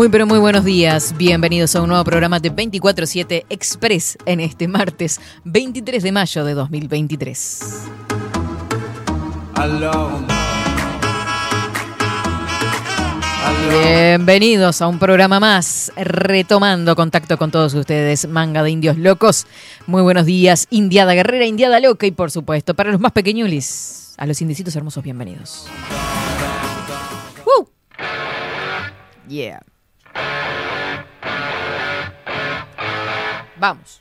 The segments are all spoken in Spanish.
Muy pero muy buenos días, bienvenidos a un nuevo programa de 24-7 Express en este martes 23 de mayo de 2023. Bienvenidos a un programa más, retomando contacto con todos ustedes, manga de indios locos. Muy buenos días, Indiada Guerrera, Indiada Loca y por supuesto, para los más pequeñulis, a los indecitos hermosos, bienvenidos. ¡Woo! Yeah. Vamos.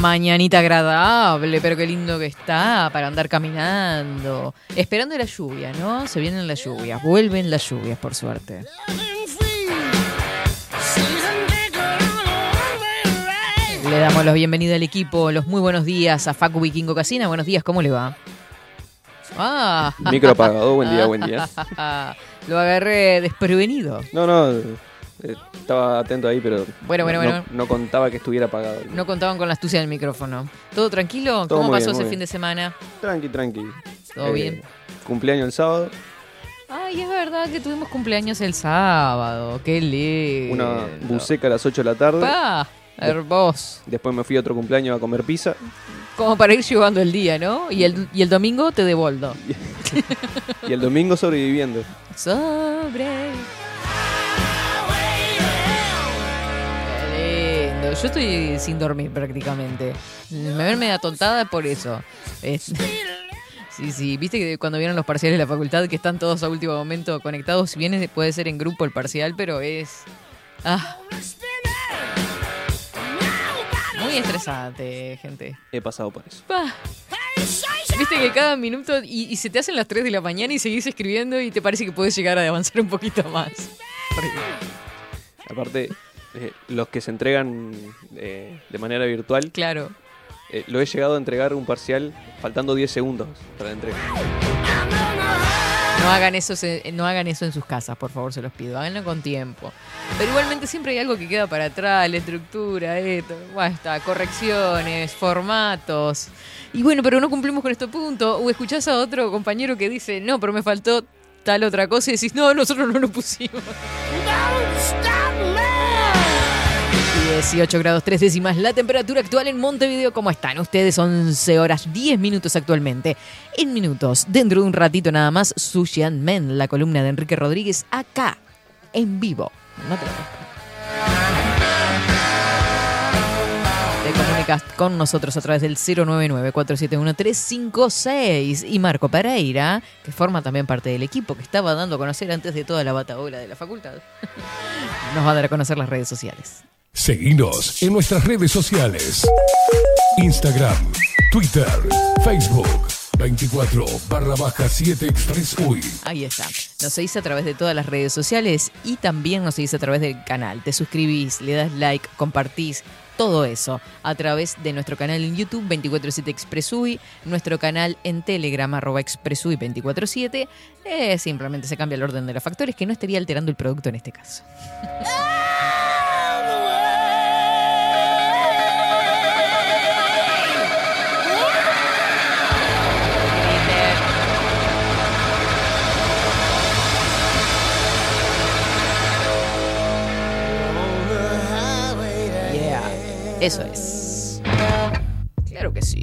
Mañanita agradable, pero qué lindo que está para andar caminando. Esperando la lluvia, ¿no? Se vienen las lluvias, vuelven las lluvias, por suerte. Le damos los bienvenidos al equipo, los muy buenos días a Facu Vikingo Casina. Buenos días, ¿cómo le va? Ah. Micro apagado, buen día, buen día. Lo agarré desprevenido. No, no, eh, estaba atento ahí, pero Bueno, bueno, no, bueno. no contaba que estuviera apagado. No contaban con la astucia del micrófono. ¿Todo tranquilo? Todo ¿Cómo pasó bien, ese fin de semana? Tranqui, tranqui. ¿Todo Eh, bien? Cumpleaños el sábado, Ay, es verdad que tuvimos cumpleaños el sábado. Qué lindo. una buceca a las 8 de la tarde. Pa, hermoso. Después me fui a otro cumpleaños a comer pizza. Como para ir llevando el día, ¿no? Y el, y el domingo te devuelvo. Y el domingo sobreviviendo. Sobre. Qué lindo. Yo estoy sin dormir prácticamente. Me ven media tontada por eso. Es- Sí, sí. Viste que cuando vieron los parciales de la facultad que están todos a último momento conectados, si bien puede ser en grupo el parcial, pero es. Ah. Muy estresante, gente. He pasado por eso. Pa. Viste que cada minuto y, y se te hacen las 3 de la mañana y seguís escribiendo y te parece que puedes llegar a avanzar un poquito más. Aparte, eh, los que se entregan eh, de manera virtual, Claro. eh, lo he llegado a entregar un parcial faltando 10 segundos para la entrega. No hagan eso, no hagan eso en sus casas, por favor, se los pido. Háganlo con tiempo. Pero igualmente siempre hay algo que queda para atrás, la estructura, esto, bueno, está, correcciones, formatos. Y bueno, pero no cumplimos con este punto. O escuchás a otro compañero que dice, no, pero me faltó tal otra cosa y decís, no, nosotros no lo pusimos. 18 grados 3 décimas la temperatura actual en Montevideo. ¿Cómo están ustedes? 11 horas 10 minutos actualmente. En minutos, dentro de un ratito nada más, Sushi and Men, la columna de Enrique Rodríguez, acá, en vivo. No te lo comunicas con nosotros a través del 099-471-356 y Marco Pereira, que forma también parte del equipo que estaba dando a conocer antes de toda la bataola de la facultad, nos va a dar a conocer las redes sociales. Seguinos en nuestras redes sociales. Instagram, Twitter, Facebook. 24 barra baja 7 Express UI. Ahí está. Nos seguís a través de todas las redes sociales y también nos seguís a través del canal. Te suscribís, le das like, compartís, todo eso a través de nuestro canal en YouTube 247 Expresui, nuestro canal en Telegram arroba Expresui 247. Eh, simplemente se cambia el orden de los factores que no estaría alterando el producto en este caso. Eso es. Claro que sí.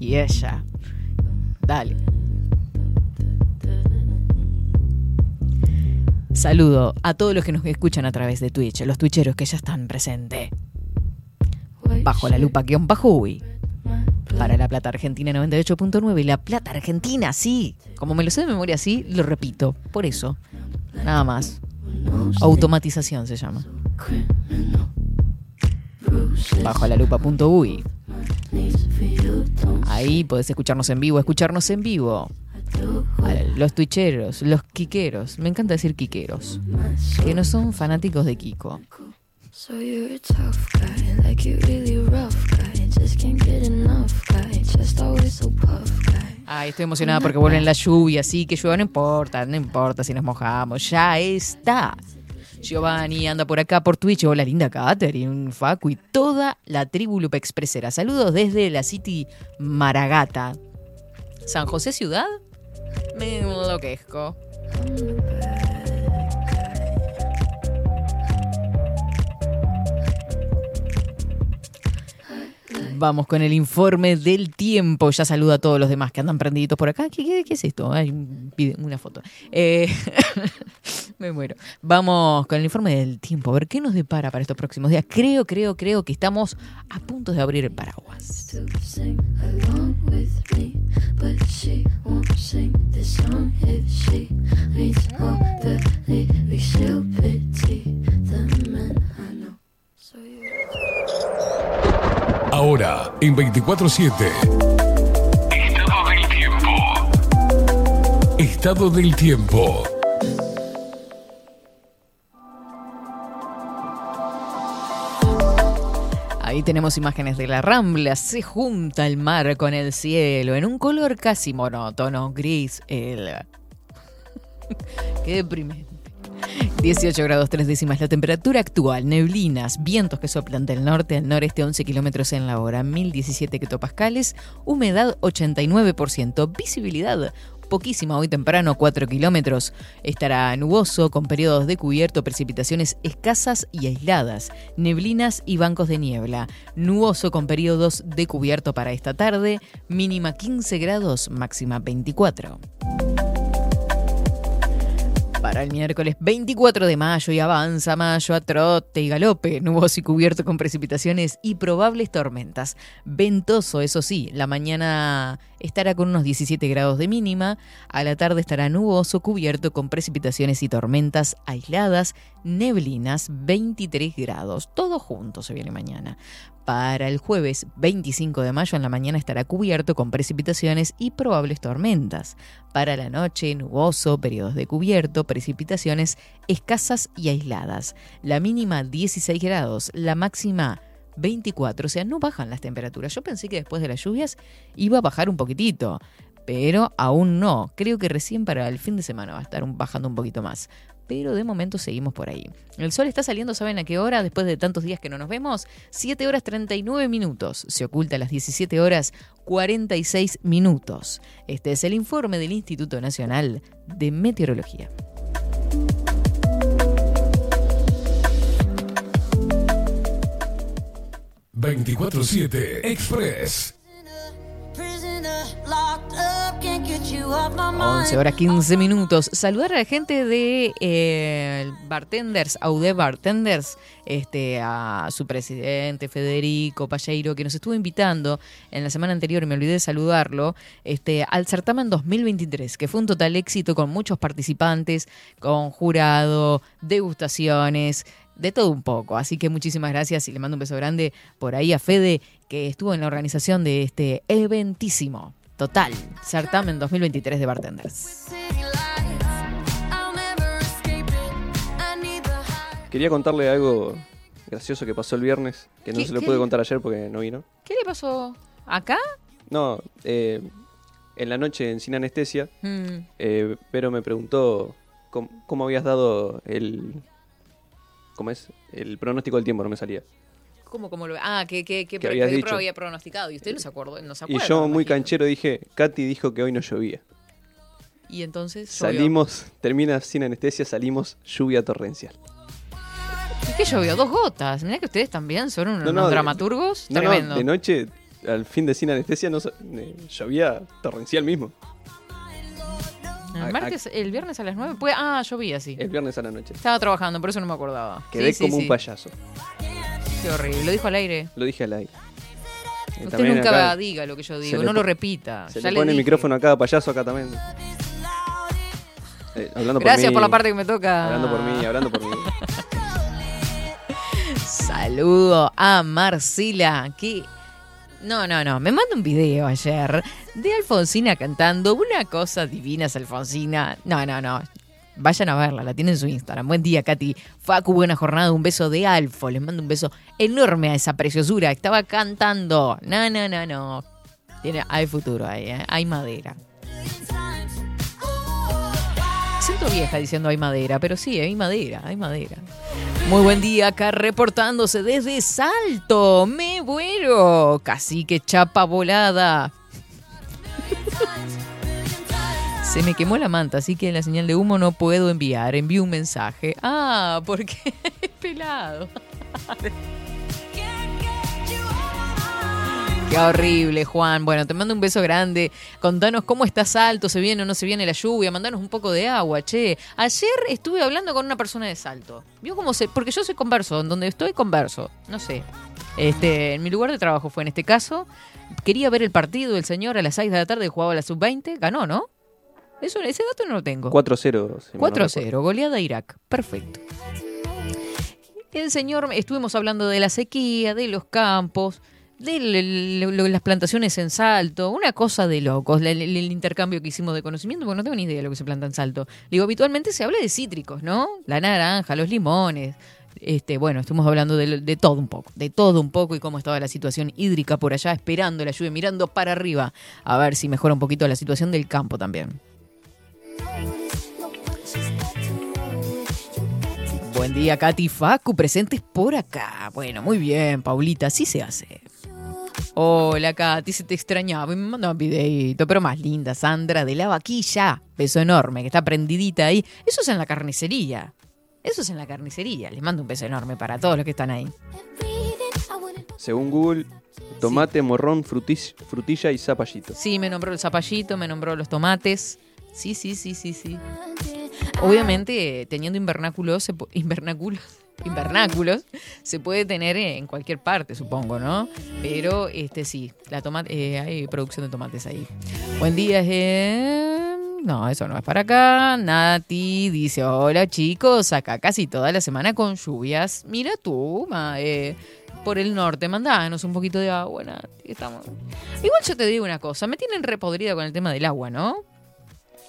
Y ella. Dale. Saludo a todos los que nos escuchan a través de Twitch, los twitcheros que ya están presentes. Bajo la lupa guion bajo UI. Para La Plata Argentina 98.9 y La Plata Argentina, sí. Como me lo sé de memoria así, lo repito. Por eso. Nada más. Automatización se llama. Bajo la lupa.ui. Ahí podés escucharnos en vivo, escucharnos en vivo. Los twitcheros, los quiqueros, me encanta decir quiqueros, que no son fanáticos de Kiko. So you're a tough guy, like you really rough guy. Just can't get enough guy, just always so puff guy. Ay, estoy emocionada porque vuelven la lluvia, sí, que llueva, no importa, no importa si nos mojamos, ya está. Giovanni anda por acá por Twitch, hola linda Catherine, Facu y toda la tribu Lupe Expresera. Saludos desde la City Maragata. San José Ciudad, me enloquezco. Vamos con el informe del tiempo. Ya saludo a todos los demás que andan prendiditos por acá. ¿Qué, es esto? Hay una foto. Eh, me muero. Vamos con el informe del tiempo. A ver qué nos depara para estos próximos días. Creo, creo, creo que estamos a punto de abrir el paraguas. Ahora, en 24-7. Estado del tiempo. Estado del tiempo. Ahí tenemos imágenes de la Rambla. Se junta el mar con el cielo en un color casi monótono, gris. El... Qué deprimente. 18 grados 3 décimas la temperatura actual, neblinas, vientos que soplan del norte al noreste 11 kilómetros en la hora, 1017 hectopascales, humedad 89%, visibilidad poquísima hoy temprano, 4 kilómetros. Estará nuboso con periodos de cubierto, precipitaciones escasas y aisladas, neblinas y bancos de niebla. Nuboso con periodos de cubierto para esta tarde, mínima 15 grados, máxima 24. Para el miércoles 24 de mayo y avanza mayo a trote y galope, nuboso y cubierto con precipitaciones y probables tormentas. Ventoso, eso sí, la mañana estará con unos 17 grados de mínima, a la tarde estará nuboso, cubierto con precipitaciones y tormentas aisladas, neblinas, 23 grados. Todo junto se viene mañana. Para el jueves 25 de mayo en la mañana estará cubierto con precipitaciones y probables tormentas. Para la noche, nuboso, periodos de cubierto, precipitaciones escasas y aisladas. La mínima 16 grados, la máxima 24, o sea, no bajan las temperaturas. Yo pensé que después de las lluvias iba a bajar un poquitito, pero aún no. Creo que recién para el fin de semana va a estar bajando un poquito más. Pero de momento seguimos por ahí. El sol está saliendo, ¿saben a qué hora? Después de tantos días que no nos vemos, 7 horas 39 minutos. Se oculta a las 17 horas 46 minutos. Este es el informe del Instituto Nacional de Meteorología. 24-7 Express. 11 horas 15 minutos. Saludar a la gente de eh, Bartenders, Aude Bartenders, este, a su presidente Federico Palleiro, que nos estuvo invitando en la semana anterior, y me olvidé de saludarlo, este, al certamen 2023, que fue un total éxito con muchos participantes, con jurado, degustaciones. De todo un poco, así que muchísimas gracias y le mando un beso grande por ahí a Fede, que estuvo en la organización de este eventísimo, total, certamen 2023 de Bartenders. Quería contarle algo gracioso que pasó el viernes, que no ¿Qué- se lo qué pude le- contar ayer porque no vino. ¿Qué le pasó? ¿Acá? No, eh, en la noche en Sin Anestesia, Mm, eh, Pero me preguntó cómo, cómo habías dado el... ¿Cómo es? El pronóstico del tiempo, no me salía. ¿Cómo, cómo lo Ah, que, que, que, había pronosticado. Y usted no se acuerda. No se Y yo muy canchero dije, Katy dijo que hoy no llovía. Y entonces llovió. Salimos, termina Sin Anestesia, salimos lluvia torrencial. ¿Y qué llovió? Dos gotas. Mirá que ustedes también son unos No, no, de- dramaturgos. No, no, Tremendo. de noche, al fin de Sin Anestesia, no, eh, llovía torrencial mismo. el, a- martes, el viernes a las 9. Pues, ah, llovía, sí. El viernes a la noche. Estaba trabajando, por eso no me acordaba. Quedé Sí, como sí. un payaso. Qué horrible. Lo dijo al aire. Lo dije al aire. Usted también nunca acá diga lo que yo digo. No lo repita. Se Ya le pone el micrófono a cada payaso acá también. Eh, hablando Gracias por, la parte que me toca. Hablando por mí, hablando por mí. Saludo a Marcela, que... No, no, no, me manda un video ayer de Alfonsina cantando una cosa divina es Alfonsina. No, no, no. Vayan a verla, la tiene en su Instagram. Buen día, Katy. Facu, buena jornada. Un beso de Alfo. Les mando un beso enorme a esa preciosura. Estaba cantando. No, no, no, no. Tiene, hay futuro ahí, ¿eh? hay madera. Siento vieja diciendo hay madera, pero sí, hay madera, hay madera. Muy buen día, acá reportándose desde Salto. Me muero. Casi que chapa volada. Se me quemó la manta, así que en la señal de humo no puedo enviar. Envío un mensaje. Ah, porque es pelado. Qué horrible, Juan. Bueno, te mando un beso grande. Contanos cómo estás Salto, se viene o no se viene la lluvia. Mandanos un poco de agua, che. Ayer estuve hablando con una persona de Salto. ¿Vio cómo se...? Porque yo soy converso, en donde estoy converso. No sé. Este, en mi lugar de trabajo fue en este caso. Quería ver el partido del señor a las 6 de la tarde, jugaba la sub-20. Ganó, ¿no? Eso, ese dato no lo tengo. 4-0. si mal no 4-0, goleada a Irak. Perfecto. El señor, estuvimos hablando de la sequía, de los campos, de las plantaciones en Salto, una cosa de locos, el intercambio que hicimos de conocimiento, porque no tengo ni idea de lo que se planta en Salto. Digo, habitualmente se habla de cítricos, ¿no? La naranja, los limones. Este, bueno, estuvimos hablando de, de todo un poco, de todo un poco y cómo estaba la situación hídrica por allá, esperando la lluvia, mirando para arriba, a ver si mejora un poquito la situación del campo también. Buen día, Katy Facu, presentes por acá. Bueno, muy bien, Paulita, así se hace. Hola, Katy, se te extrañaba me mandó un videito, pero más linda, Sandra, de la vaquilla. Beso enorme, que está prendidita ahí. Eso es en la carnicería. Eso es en la carnicería. Les mando un beso enorme para todos los que están ahí. Según Google, tomate, morrón, frutis- frutilla y zapallito. Sí, me nombró el zapallito, me nombró los tomates. Sí, sí, sí, sí, sí. Obviamente, teniendo invernáculos, se invernáculos, invernáculos, se puede tener en cualquier parte, supongo, ¿no? Pero, este sí, la tomate, eh, hay producción de tomates ahí. Buen día, eh, no, eso no es para acá. Nati dice, hola chicos, acá casi toda la semana con lluvias. Mira tú, ma, eh, por el norte, mandanos un poquito de agua, Nati. Estamos... Igual yo te digo una cosa, me tienen repodrida con el tema del agua, ¿no?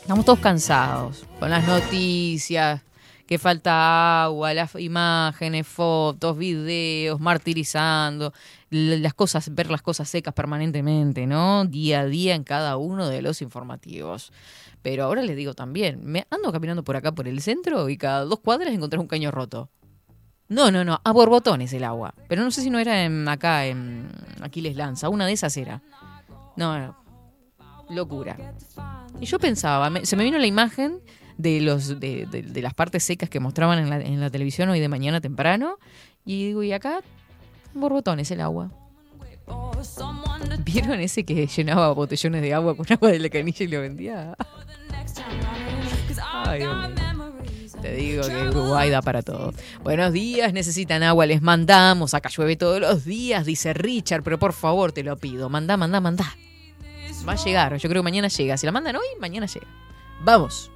Estamos todos cansados con las noticias, que falta agua, las imágenes, fotos, videos, martirizando, las cosas, ver las cosas secas permanentemente, ¿no? Día a día en cada uno de los informativos. Pero ahora les digo también, me ando caminando por acá por el centro y cada dos cuadras encontré un caño roto. No, no, no, a borbotones el agua. Pero no sé si no era en, acá en Aquiles Lanza, una de esas era. No, no, locura. Y yo pensaba, me- se me vino la imagen de los de, las partes secas que mostraban en la, televisión hoy de mañana temprano. Y digo, y acá, borbotones el agua. ¿Vieron ese que llenaba botellones de agua con agua de la canilla y lo vendía? Te digo que Uruguay da para todo. Buenos días, necesitan agua, les mandamos. Acá llueve todos los días, dice Richard, pero por favor te lo pido. Mandá, mandá, mandá. Va a llegar, yo creo que mañana llega. Si la mandan hoy, mañana llega. Vamos.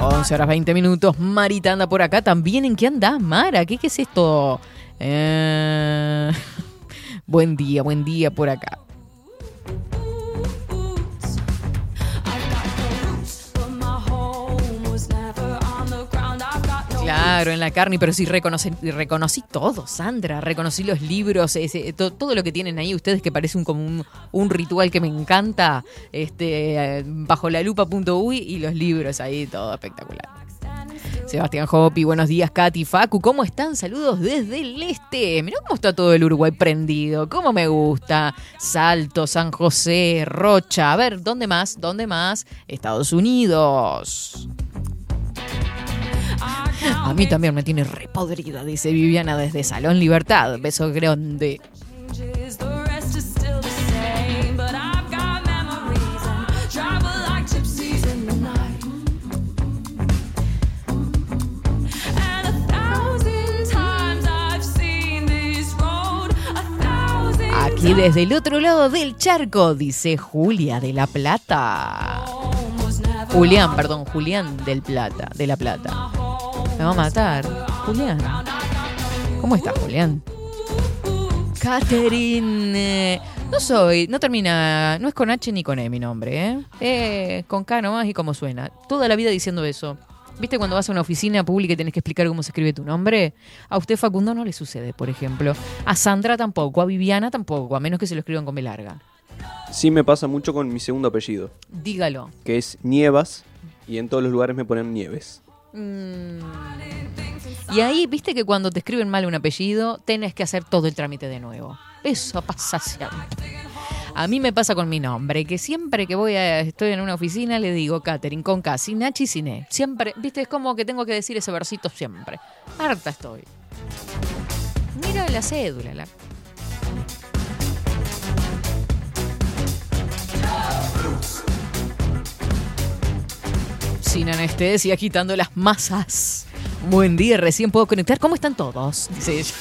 11 horas 20 minutos. Marita anda por acá también. ¿En qué andás, Mara? ¿Qué, qué es esto? Eh, Buen día, buen día por acá. Claro, en la carne, pero sí reconocí, reconocí todo, Sandra. Reconocí los libros, ese- to- todo lo que tienen ahí ustedes que parece un, como un, un ritual que me encanta. Este, eh, bajo la lupa.uy y los libros ahí, todo espectacular. Sebastián Hopi, buenos días, Katy, Facu, ¿cómo están? Saludos desde el este. Mirá cómo está todo el Uruguay prendido, cómo me gusta. Salto, San José, Rocha. A ver, ¿dónde más? ¿Dónde más? Estados Unidos. A mí también me tiene repodrida, dice Viviana desde Salón Libertad. Beso grande. Aquí desde el otro lado del charco, dice Julia de la Plata. Julián, perdón, Julián del Plata, de la Plata. Me va a matar. Julián. ¿Cómo estás, Julián? Catherine. No soy, no termina, no es con H ni con E mi nombre, ¿eh? Eh, con K nomás y como suena. Toda la vida diciendo eso. ¿Viste cuando vas a una oficina pública y tenés que explicar cómo se escribe tu nombre? A usted Facundo no le sucede, por ejemplo. A Sandra tampoco, a Viviana tampoco, a menos que se lo escriban con B larga. Sí me pasa mucho con mi segundo apellido, Dígalo. que es Nievas, y en todos los lugares me ponen Nieves. Mm. Y ahí, viste que cuando te escriben mal un apellido, tenés que hacer todo el trámite de nuevo. Eso pasa siempre. A mí me pasa con mi nombre, que siempre que voy a, estoy en una oficina le digo Catherine con K, sin H y sin E. Siempre, viste, es como que tengo que decir ese versito siempre. Harta estoy. Mira la cédula, la... Sin anestesia, quitando las masas. Buen día, recién puedo conectar. ¿Cómo están todos? Dice ella.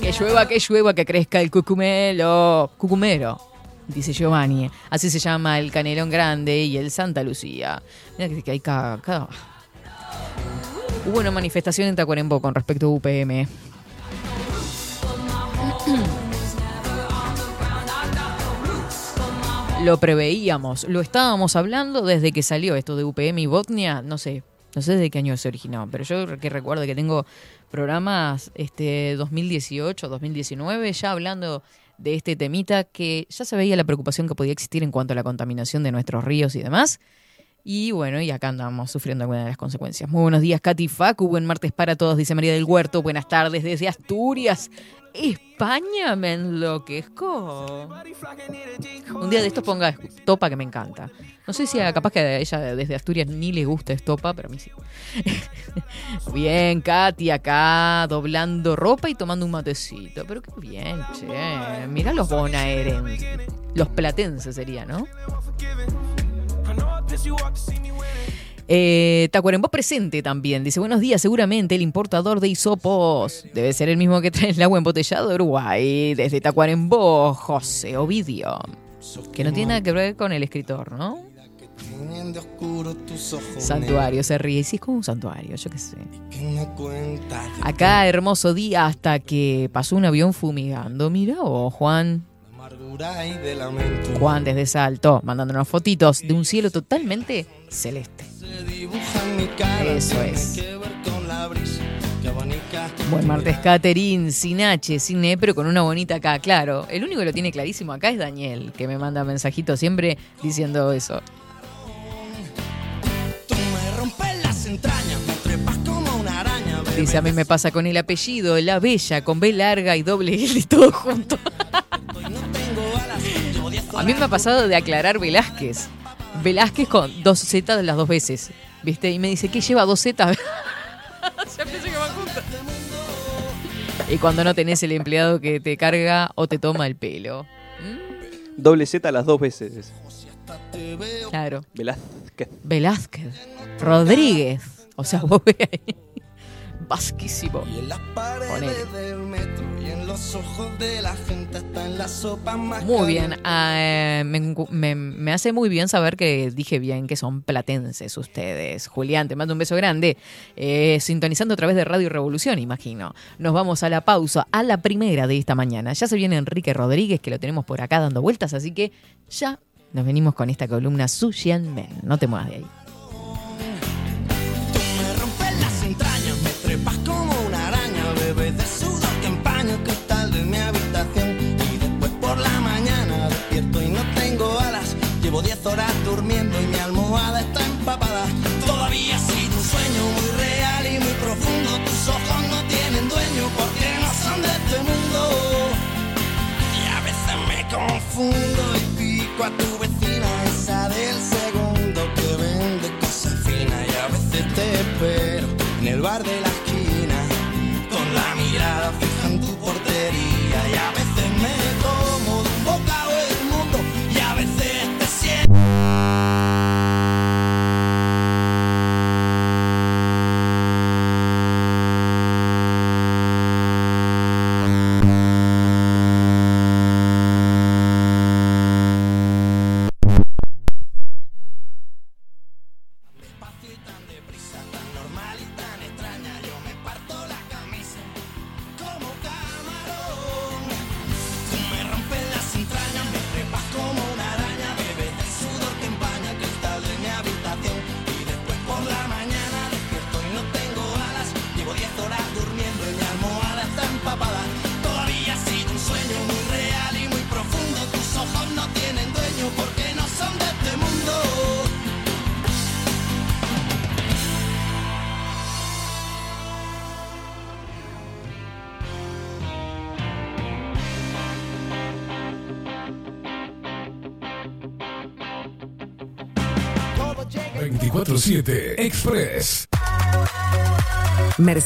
que llueva, que llueva, que crezca el cucumelo. Cucumero, dice Giovanni. Así se llama el canelón grande y el Santa Lucía. Mira que, hay cada- Hubo una manifestación en Tacuarembó con respecto a UPM. Lo preveíamos, lo estábamos hablando desde que salió esto de UPM y Botnia, no sé, no sé desde qué año se originó, pero yo que recuerdo que tengo programas este 2018, 2019 ya hablando de este temita que ya se veía la preocupación que podía existir en cuanto a la contaminación de nuestros ríos y demás. Y bueno, y acá andamos sufriendo algunas de las consecuencias. Muy buenos días, Katy Facu. Buen martes para todos, dice María del Huerto. Buenas tardes desde Asturias. España me enloquezco. Un día de estos ponga estopa que me encanta. No sé si a- capaz que a ella desde Asturias ni le gusta estopa, pero a mí sí. bien, Katy acá doblando ropa y tomando un matecito. Pero qué bien, che. Mirá los bonaerenses. Los platenses sería, ¿no? Eh, Tacuarembó presente también. Dice, buenos días, seguramente el importador de hisopos. Debe ser el mismo que trae el agua embotellado de Uruguay. Desde Tacuarembó, José Ovidio. Que no tiene nada que ver con el escritor, ¿no? Santuario, se ríe. Sí, es como un santuario, yo qué sé. Acá, hermoso día hasta que pasó un avión fumigando. Mira vos, Juan. Juan desde Salto, mandándonos fotitos de un cielo totalmente celeste. Eso es. Buen martes, Caterín, sin H, sin E, pero con una bonita acá. Claro, el único que lo tiene clarísimo acá es Daniel, que me manda mensajitos siempre diciendo eso. Tú me rompes las entrañas, Dice, a mí me pasa con el apellido, la bella, con B larga y doble L, todo junto. A mí me ha pasado de aclarar Velázquez. Velázquez con dos Z las dos veces, ¿viste? Y me dice, ¿qué lleva dos Z? Ya pensé que van juntas. Y cuando no tenés el empleado que te carga o te toma el pelo. Doble Z las dos veces. Claro. Velázquez. Velázquez, Rodríguez. O sea, vos ve ahí. Vasquísimo. y en las paredes del metro y en los ojos de la gente está en la sopa más Muy bien. ah, eh, me, encu- me- me hace muy bien saber que dije bien que son platenses ustedes. Julián, te mando un beso grande. Eh, sintonizando a través de Radio Revolución, imagino. Nos vamos a la pausa, a la primera de esta mañana. Ya se viene Enrique Rodríguez, que lo tenemos por acá dando vueltas, así que ya nos venimos con esta columna Sushian Men. No te muevas de ahí. Trepas como una araña, bebé de sudor que empaña el cristal de mi habitación. Y después por la mañana despierto y no tengo alas. Llevo 10 horas durmiendo y mi almohada está empapada. Todavía ha sido un sueño muy real y muy profundo. Tus ojos no tienen dueño porque no son de este mundo. Y a veces me confundo y pico a tu vecina, esa del segundo que vende cosas finas. Y a veces te espero en el bar de la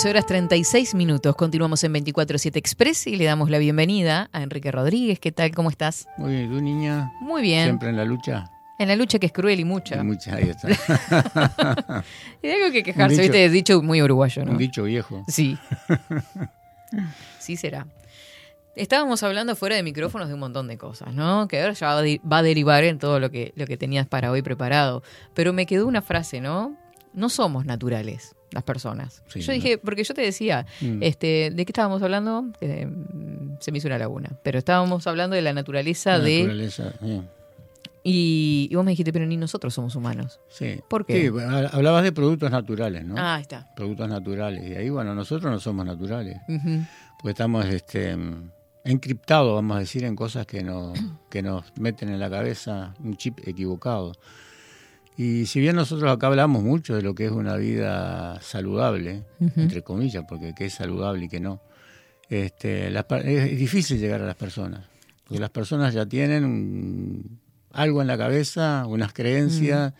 11 horas 36 minutos. Continuamos en 24-7 Express y le damos la bienvenida a Enrique Rodríguez. ¿Qué tal? ¿Cómo estás? Muy bien, ¿tú niña? Muy bien. Siempre en la lucha. En la lucha que es cruel y mucha. Y mucha, ahí está. y de algo que quejarse, dicho- viste, dicho muy uruguayo, ¿no? Un dicho viejo. Sí. sí será. Estábamos hablando fuera de micrófonos de un montón de cosas, ¿no? Que ahora ya va a, de- va a derivar en todo lo que, lo que tenías para hoy preparado. Pero me quedó una frase, ¿no? No somos naturales las personas. Sí, yo ¿no? dije, porque yo te decía, Mm. este, ¿de qué estábamos hablando? Eh, se me hizo una laguna. Pero estábamos hablando de la naturaleza La de... naturaleza, sí. Y, y vos me dijiste, pero ni nosotros somos humanos. Sí. ¿Por qué? Sí, hablabas de productos naturales, ¿no? Ah, ahí está. Productos naturales. Y ahí, bueno, nosotros no somos naturales. Porque estamos este, mm, encriptados, vamos a decir, en cosas que nos, que nos meten en la cabeza un chip equivocado. Y si bien nosotros acá hablamos mucho de lo que es una vida saludable, entre comillas, porque qué es saludable y qué no, este, las es, difícil llegar a las personas. Porque las personas ya tienen un- algo en la cabeza, unas creencias,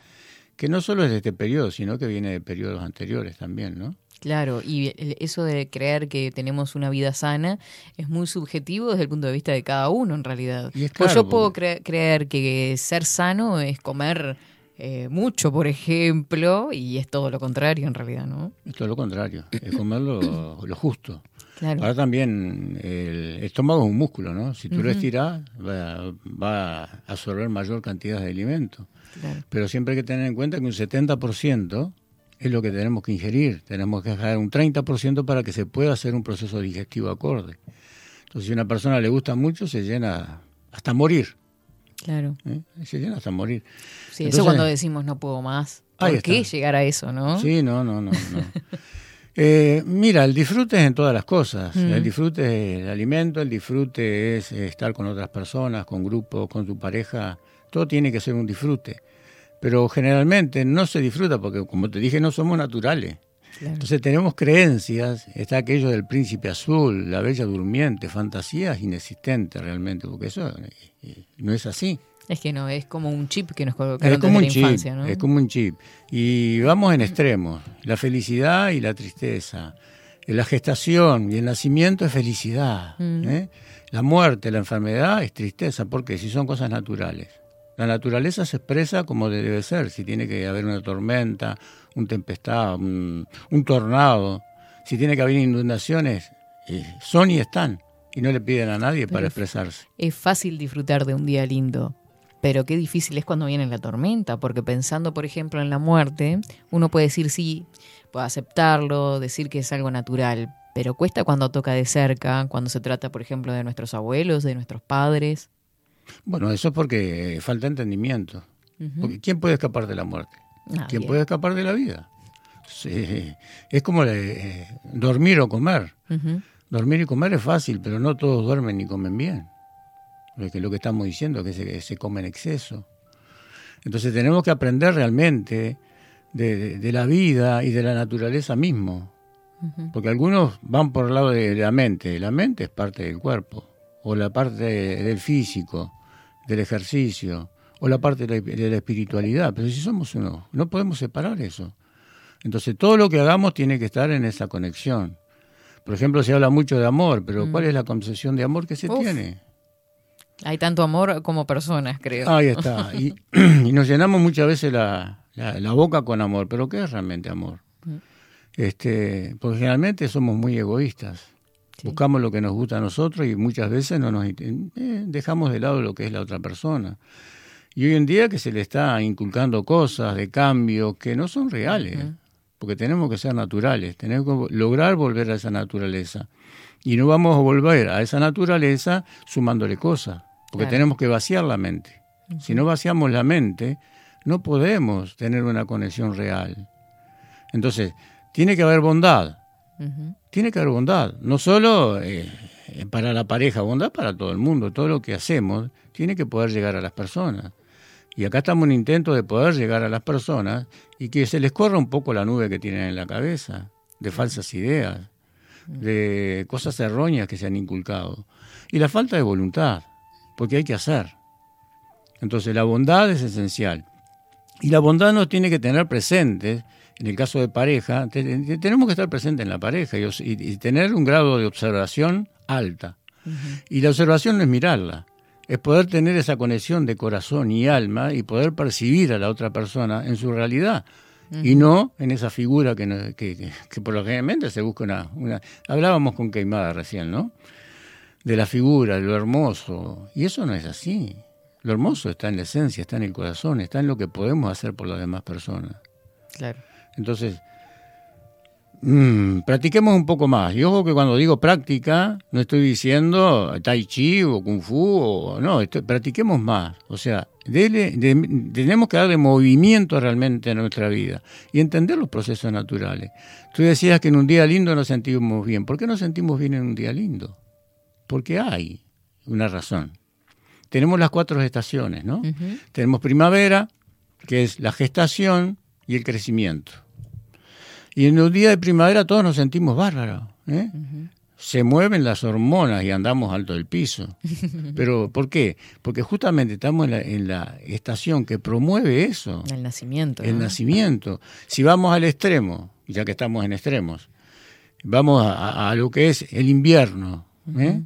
que no solo es de este periodo, sino que viene de periodos anteriores también, ¿no? Claro, y eso de creer que tenemos una vida sana es muy subjetivo desde el punto de vista de cada uno, en realidad. Y es Pues yo puedo cre- creer que ser sano es comer eh, mucho, por ejemplo, y es todo lo contrario, en realidad, ¿no? Es todo lo contrario, es comer lo, lo justo. Claro. Ahora también el estómago es un músculo, ¿no? Si tú lo estiras, va, va a absorber mayor cantidad de alimento. Claro. Pero siempre hay que tener en cuenta que un 70% es lo que tenemos que ingerir. Tenemos que dejar un 30% para que se pueda hacer un proceso digestivo acorde. Entonces, si a una persona le gusta mucho, se llena hasta morir. Claro. ¿eh? Se llena hasta morir. Sí, Entonces- eso cuando decimos no puedo más. ¿Por qué está. llegar a eso, no? Sí, no, no, no. no. Eh, mira, el disfrute es en todas las cosas. Mm. El disfrute es el alimento, el disfrute es eh, estar con otras personas, con grupos, con tu pareja. Todo tiene que ser un disfrute. Pero generalmente no se disfruta porque, como te dije, no somos naturales. Claro. Entonces tenemos creencias, está aquello del príncipe azul, la bella durmiente, fantasías inexistentes realmente, porque eso eh, eh, no es así. Es que no, es como un chip que nos colocaron Es como desde un la chip, infancia, ¿no? es como un chip. Y vamos en extremos, la felicidad y la tristeza. La gestación y el nacimiento es felicidad. Mm. ¿eh? La muerte, la enfermedad es tristeza, porque si son cosas naturales. La naturaleza se expresa como debe ser, si tiene que haber una tormenta, un tempestad, un, un tornado, si tiene que haber inundaciones, eh, son y están. Y no le piden a nadie para expresarse. Es fácil disfrutar de un día lindo, pero qué difícil es cuando viene la tormenta, porque pensando, por ejemplo, en la muerte, uno puede decir sí, puede aceptarlo, decir que es algo natural, pero cuesta cuando toca de cerca, cuando se trata, por ejemplo, de nuestros abuelos, de nuestros padres. Bueno, eso es porque eh, falta entendimiento. Porque ¿quién puede escapar de la muerte? ¿Quién puede escapar de la vida? Sí, Es como eh, dormir o comer. Dormir y comer es fácil, pero no todos duermen ni comen bien. Porque lo que estamos diciendo es que se, se come en exceso. Entonces tenemos que aprender realmente de, de- de la vida y de la naturaleza mismo. Porque algunos van por el lado de la mente. La mente es parte del cuerpo, o la parte del físico, del ejercicio, o la parte de la, de la espiritualidad. Pero si somos uno, no podemos separar eso. Entonces todo lo que hagamos tiene que estar en esa conexión. Por ejemplo, se habla mucho de amor, pero Mm. ¿cuál es la concepción de amor que se Uf. tiene? Hay tanto amor como personas, creo. Ahí está. Y, y nos llenamos muchas veces la, la- la boca con amor, pero ¿qué es realmente amor? Mm. Este, porque generalmente somos muy egoístas. Sí. Buscamos lo que nos gusta a nosotros y muchas veces no nos eh, dejamos de lado lo que es la otra persona. Y hoy en día que se le está inculcando cosas de cambio que no son reales, porque tenemos que ser naturales, tenemos que lograr volver a esa naturaleza. Y no vamos a volver a esa naturaleza sumándole cosas, porque Claro. tenemos que vaciar la mente. Si no vaciamos la mente, no podemos tener una conexión real. Entonces, tiene que haber bondad, Ujú. Tiene que haber bondad, no solo eh, para la pareja, bondad para todo el mundo, todo lo que hacemos tiene que poder llegar a las personas. Y acá estamos en intento de poder llegar a las personas y que se les corra un poco la nube que tienen en la cabeza, de falsas ideas, de cosas erróneas que se han inculcado. Y la falta de voluntad, porque hay que hacer. Entonces la bondad es esencial. Y la bondad nos tiene que tener presentes, en el caso de pareja, te- te- tenemos que estar presentes en la pareja y, tener un grado de observación alta. Y la observación no es mirarla, es poder tener esa conexión de corazón y alma y poder percibir a la otra persona en su realidad. Y no en esa figura que, que, que- que por lo generalmente se busca una, una... Hablábamos con Queimada recién, ¿no? De la figura, de lo hermoso. Y eso no es así. Lo hermoso está en la esencia, está en el corazón, está en lo que podemos hacer por las demás personas. Claro. Entonces, mm, practiquemos un poco más. Y ojo que cuando digo práctica, no estoy diciendo tai chi o kung fu, o, no, estoy- practiquemos más. O sea, dele- de- tenemos que darle movimiento realmente a nuestra vida y entender los procesos naturales. Tú decías que en un día lindo nos sentimos bien. ¿Por qué nos sentimos bien en un día lindo? Porque hay una razón. Tenemos las cuatro estaciones, ¿no? Tenemos primavera, que es la gestación y el crecimiento. Y en un día de primavera todos nos sentimos bárbaros. ¿eh? Se mueven las hormonas y andamos alto del piso. ¿Pero por qué? Porque justamente estamos en la, en la estación que promueve eso, El nacimiento. el ¿no? nacimiento. Si vamos al extremo, ya que estamos en extremos, vamos a, lo que es el invierno. ¿eh?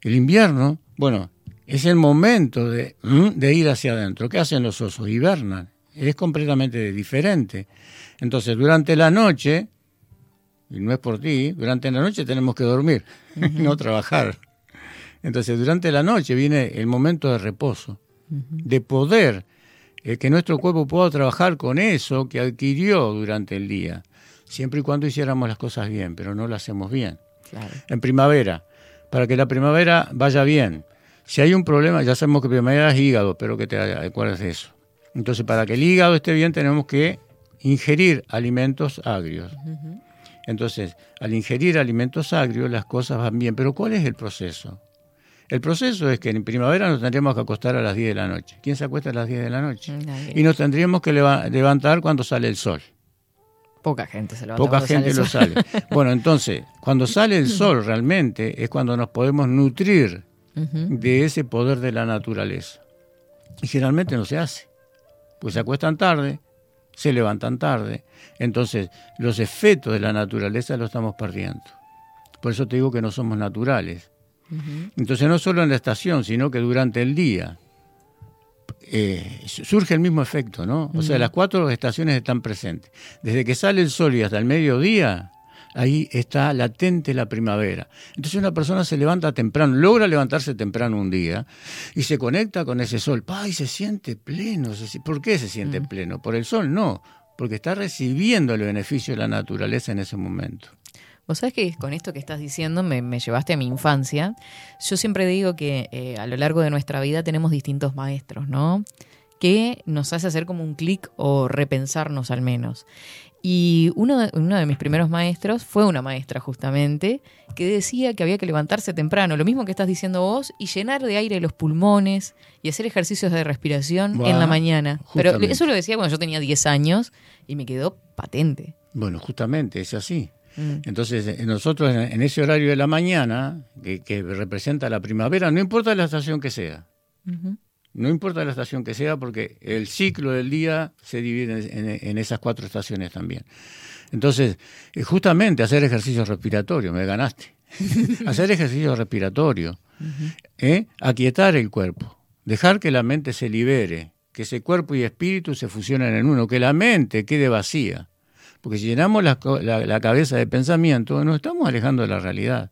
El invierno, bueno, es el momento de, de ir hacia adentro. ¿Qué hacen los osos? Hibernan. Es completamente diferente. Entonces, durante la noche, y no es por ti, durante la noche tenemos que dormir, no trabajar. Entonces, durante la noche viene el momento de reposo, de poder eh, que nuestro cuerpo pueda trabajar con eso que adquirió durante el día, siempre y cuando hiciéramos las cosas bien, pero no lo hacemos bien. Claro. En primavera, para que la primavera vaya bien. Si hay un problema, ya sabemos que primavera es hígado, pero que te acuerdes de eso. Entonces, para que el hígado esté bien, tenemos que ingerir alimentos agrios. Entonces, al ingerir alimentos agrios, las cosas van bien. Pero ¿cuál es el proceso? El proceso es que en primavera nos tendríamos que acostar a las 10 de la noche. ¿Quién se acuesta a las 10 de la noche? Nadie. Y nos tendríamos que leva- levantar cuando sale el sol. Poca gente se levanta Poca sale gente lo sale. Bueno, entonces, cuando sale el sol realmente es cuando nos podemos nutrir de ese poder de la naturaleza. Y generalmente no se hace. Pues se acuestan tarde, se levantan tarde. Entonces, los efectos de la naturaleza los estamos perdiendo. Por eso te digo que no somos naturales. Entonces, no solo en la estación, sino que durante el día eh, surge el mismo efecto, ¿no? O sea, las cuatro estaciones están presentes. Desde que sale el sol y hasta el mediodía, ahí está latente la primavera. Entonces una persona se levanta temprano, logra levantarse temprano un día y se conecta con ese sol. ¡Pay! Se siente pleno. ¿Por qué se siente pleno? ¿Por el sol? No, porque está recibiendo el beneficio de la naturaleza en ese momento. Vos sabés que con esto que estás diciendo me, me llevaste a mi infancia. Yo siempre digo que eh, a lo largo de nuestra vida tenemos distintos maestros, ¿no? Que nos hace hacer como un clic o repensarnos al menos. Y uno de, uno de mis primeros maestros fue una maestra justamente que decía que había que levantarse temprano, lo mismo que estás diciendo vos, y llenar de aire los pulmones y hacer ejercicios de respiración en la mañana. Pero eso lo decía cuando yo tenía 10 años y me quedó patente. Bueno, justamente es así. Mm. Entonces, eh, nosotros en, ese horario de la mañana, que, que representa la primavera, no importa la estación que sea, Ujú. No importa la estación que sea, porque el ciclo del día se divide en, esas cuatro estaciones también. Entonces, eh, justamente hacer ejercicio respiratorio, me ganaste. hacer ejercicio respiratorio, ¿eh? aquietar el cuerpo, dejar que la mente se libere, que ese cuerpo y espíritu se fusionen en uno, que la mente quede vacía. Porque si llenamos la- la cabeza de pensamiento, nos estamos alejando de la realidad.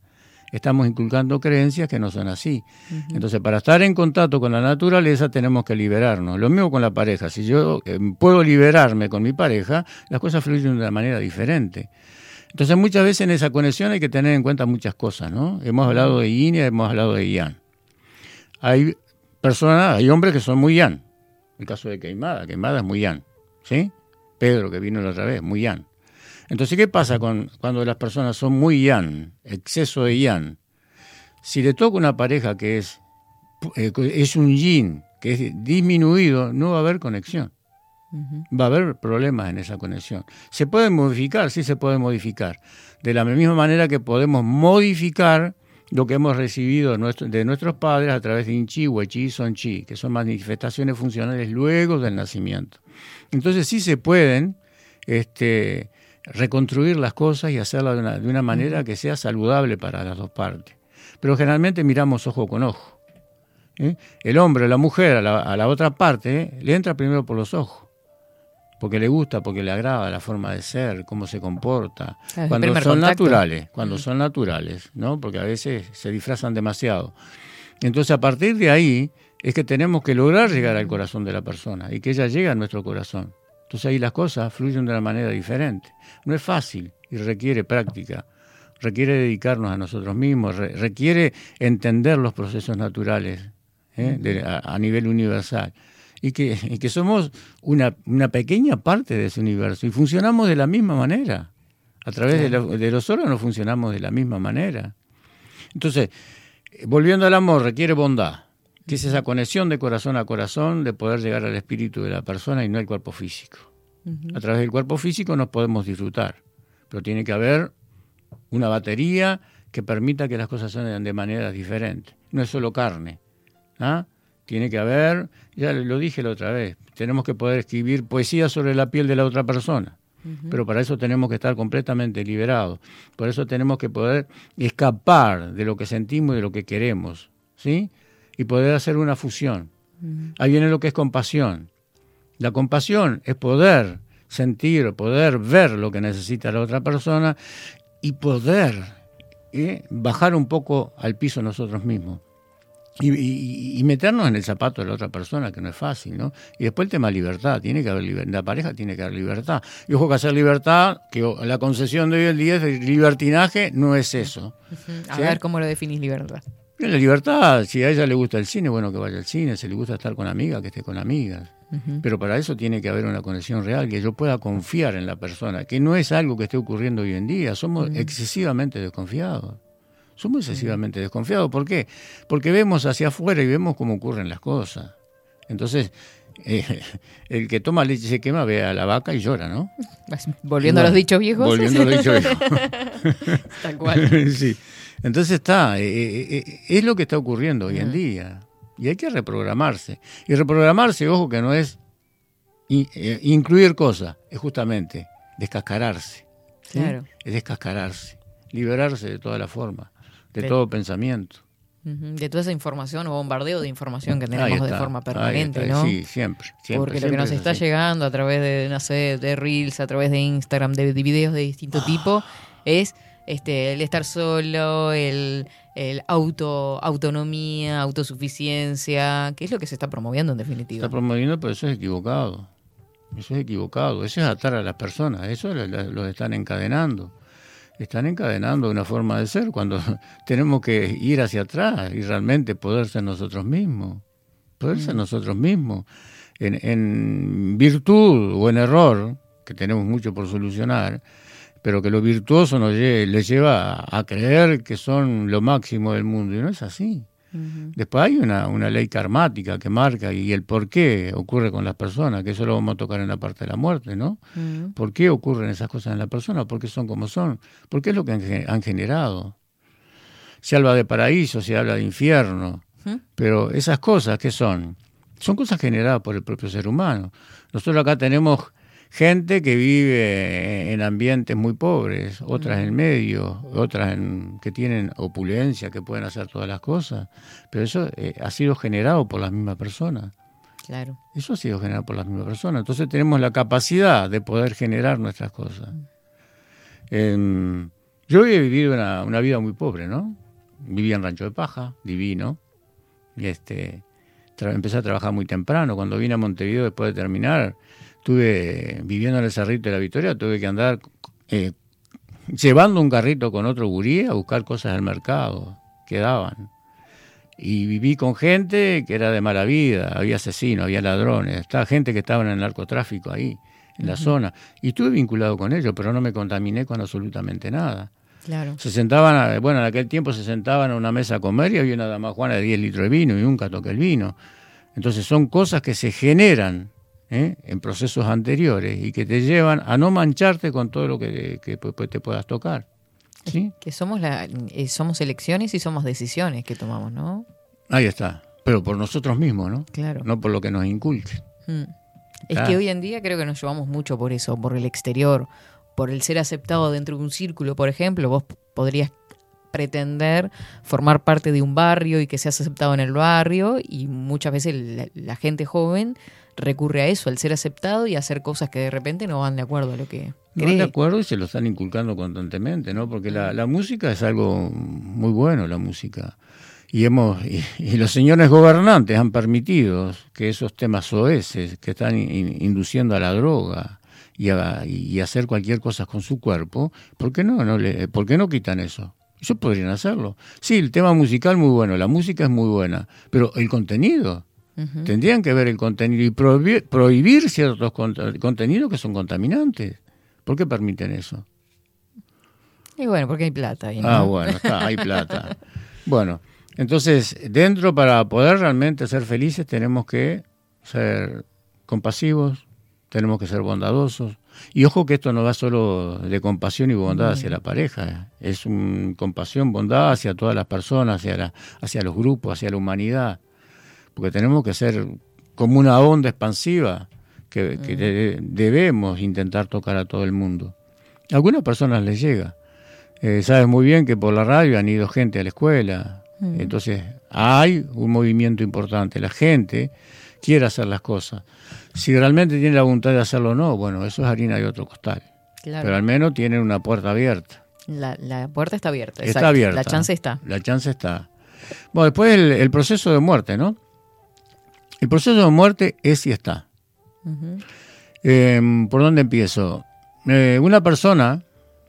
Estamos inculcando creencias que no son así. Entonces, para estar en contacto con la naturaleza tenemos que liberarnos. Lo mismo con la pareja. Si yo eh, puedo liberarme con mi pareja, las cosas fluyen de una manera diferente. Entonces, muchas veces en esa conexión hay que tener en cuenta muchas cosas, ¿no? Hemos hablado de yin y hemos hablado de yang. Hay personas, hay hombres que son muy yang. El caso de Queimada, Queimada es muy yang, ¿sí? Pedro, que vino la otra vez, muy yang. Entonces, ¿qué pasa con, cuando las personas son muy yang, exceso de yang? Si le toca una pareja que es, eh, es un yin, que es disminuido, no va a haber conexión. Va a haber problemas en esa conexión. ¿Se puede modificar? Sí, se puede modificar. De la misma manera que podemos modificar lo que hemos recibido de nuestros padres a través de Inchi, Huechi, Sonchi, que son manifestaciones funcionales luego del nacimiento. Entonces sí se pueden este, reconstruir las cosas y hacerlas de una, de una manera que sea saludable para las dos partes. Pero generalmente miramos ojo con ojo. ¿eh? El hombre o la mujer a la, a la otra parte ¿eh? le entra primero por los ojos. Porque le gusta, porque le agrada la forma de ser, cómo se comporta. Claro, cuando son contacto. naturales, cuando son naturales, ¿no? Porque a veces se disfrazan demasiado. Entonces, a partir de ahí es que tenemos que lograr llegar al corazón de la persona y que ella llegue a nuestro corazón. Entonces ahí las cosas fluyen de una manera diferente. No es fácil y requiere práctica, requiere dedicarnos a nosotros mismos, re- requiere entender los procesos naturales ¿eh? de- a, a nivel universal. Y que, y que somos una, una pequeña parte de ese universo y funcionamos de la misma manera. A través de, lo- de los órganos funcionamos de la misma manera. Entonces, eh, volviendo al amor, requiere bondad, que es esa conexión de corazón a corazón, de poder llegar al espíritu de la persona y no al cuerpo físico. A través del cuerpo físico nos podemos disfrutar, pero tiene que haber una batería que permita que las cosas sean de manera diferente. No es solo carne. ¿ah? Tiene que haber, ya lo dije la otra vez, tenemos que poder escribir poesía sobre la piel de la otra persona. Pero para eso tenemos que estar completamente liberados. Por eso tenemos que poder escapar de lo que sentimos y de lo que queremos. ¿sí? Y poder hacer una fusión. Ahí viene lo que es compasión. La compasión es poder sentir, poder ver lo que necesita la otra persona y poder ¿eh? bajar un poco al piso nosotros mismos. y, y- y meternos en el zapato de la otra persona, que no es fácil, ¿no? Y después el tema libertad, tiene que haber libertad, la pareja tiene que haber libertad. Y ojo que hacer libertad, que la concesión de hoy en día es libertinaje, no es eso. A ¿Sí? ver cómo lo definís libertad. La libertad, si a ella le gusta el cine, bueno, que vaya al cine, si le gusta estar con amigas, que esté con amigas. Pero para eso tiene que haber una conexión real, que yo pueda confiar en la persona, que no es algo que esté ocurriendo hoy en día, somos excesivamente desconfiados. Somos excesivamente desconfiados. ¿Por qué? Porque vemos hacia afuera y vemos cómo ocurren las cosas. Entonces, eh, el que toma leche y se quema ve a la vaca y llora, ¿no? Volviendo a los dichos viejos. Volviendo a los dichos viejos. Tal cual. sí. Entonces está, eh, eh, eh, es lo que está ocurriendo hoy en día. Y hay que reprogramarse. Y reprogramarse, ojo, que no es in- incluir cosas, es justamente descascararse. ¿sí? Claro. Es descascararse, liberarse de toda la forma, de De- todo pensamiento. De toda esa información o bombardeo de información que tenemos de forma permanente, ¿no? Sí, siempre. siempre, Porque lo que nos es está así. llegando a través de, no sé, de Reels, a través de Instagram, de, de videos de distinto tipo, es este el estar solo, el, el auto, autonomía, autosuficiencia, que es lo que se está promoviendo en definitiva. Está promoviendo, pero eso es equivocado. Eso es equivocado. Eso es atar a las personas. Eso lo- lo- los están encadenando. Están encadenando una forma de ser cuando tenemos que ir hacia atrás y realmente poder ser nosotros mismos. Poder ser nosotros mismos. En, en virtud o en error, que tenemos mucho por solucionar, pero que lo virtuoso nos lle- lleva a, a creer que son lo máximo del mundo. Y no es así. Después hay una, una ley karmática que marca y el por qué ocurre con las personas, que eso lo vamos a tocar en la parte de la muerte, ¿no? Mm. ¿Por qué ocurren esas cosas en la persona? ¿Por qué son como son? ¿Por qué es lo que han, ge- han generado? Se habla de paraíso, se habla de infierno, pero esas cosas, ¿qué son? Son cosas generadas por el propio ser humano. Nosotros acá tenemos gente que vive en ambientes muy pobres, otras en medio, otras en, que tienen opulencia, que pueden hacer todas las cosas, pero eso eh, ha sido generado por las mismas personas. Claro. Eso ha sido generado por las mismas personas. Entonces tenemos la capacidad de poder generar nuestras cosas. Em, yo he vivido una, una vida muy pobre, ¿no? Vivía en Rancho de Paja, divino. Y este, empecé a trabajar muy temprano. Cuando vine a Montevideo después de terminar, tuve, viviendo en el Cerrito de la Victoria, tuve que andar eh, llevando un carrito con otro gurí a buscar cosas del mercado que daban. Y viví con gente que era de mala vida, había asesinos, había ladrones, estaba gente que estaba en el narcotráfico ahí, en la zona. Y estuve vinculado con ellos, pero no me contaminé con absolutamente nada. Claro. Se sentaban, a- bueno, en aquel tiempo se sentaban a una mesa a comer y había una dama juana de 10 litros de vino y nunca toqué el vino. Entonces son cosas que se generan ¿eh? en procesos anteriores y que te llevan a no mancharte con todo lo que, te puedas tocar. ¿sí? Que somos la, eh, somos elecciones y somos decisiones que tomamos, ¿no? Ahí está. Pero por nosotros mismos, ¿no? Claro. No por lo que nos inculquen. Mm. Es que hoy en día creo que nos llevamos mucho por eso, por el exterior, por el ser aceptado dentro de un círculo, por ejemplo, vos podrías pretender formar parte de un barrio y que seas aceptado en el barrio y muchas veces la, la gente joven recurre a eso, al ser aceptado y a hacer cosas que de repente no van de acuerdo a lo que No cree. de acuerdo y se lo están inculcando constantemente, ¿no? Porque la, la música es algo muy bueno, la música. Y, hemos, y, y los señores gobernantes han permitido que esos temas oeses que están in- induciendo a la droga y a, y hacer cualquier cosa con su cuerpo, ¿por qué no, no le, ¿por qué no quitan eso? Ellos podrían hacerlo. Sí, el tema musical muy bueno, la música es muy buena, pero el contenido, Tendrían que ver el contenido y prohibir, prohibir ciertos cont- contenidos que son contaminantes. ¿Por qué permiten eso? Y bueno, porque hay plata ahí, ¿no? Ah, bueno, está, hay plata. Bueno, entonces, dentro para poder realmente ser felices tenemos que ser compasivos, tenemos que ser bondadosos. Y ojo que esto no va solo de compasión y bondad hacia la pareja, es un compasión, bondad hacia todas las personas, hacia, la- hacia los grupos, hacia la humanidad. Porque tenemos que ser como una onda expansiva que, que de- debemos intentar tocar a todo el mundo. A algunas personas les llega. Eh, sabes muy bien que por la radio han ido gente a la escuela. Entonces hay un movimiento importante. La gente quiere hacer las cosas. Si realmente tiene la voluntad de hacerlo o no, bueno, eso es harina de otro costal. Claro. Pero al menos tienen una puerta abierta. La, la puerta está abierta. Está exacto. abierta. La chance está. La chance está. Bueno, después el, el proceso de muerte, ¿no? El proceso de muerte es y está. Eh, ¿Por dónde empiezo? Eh, una persona,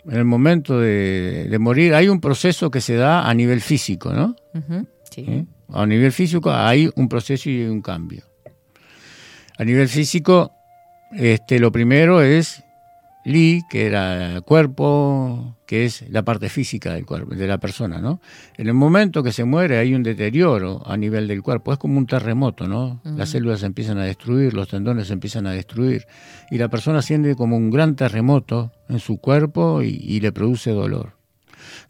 en el momento de, de morir, hay un proceso que se da a nivel físico, ¿no? Sí. ¿Eh? A nivel físico hay un proceso y un cambio. A nivel físico, este, lo primero es Li, que era el cuerpo, que es la parte física del cuerpo, de la persona, ¿no? En el momento que se muere hay un deterioro a nivel del cuerpo, es como un terremoto, ¿no? Las células se empiezan a destruir, los tendones se empiezan a destruir, y la persona siente como un gran terremoto en su cuerpo y, y le produce dolor.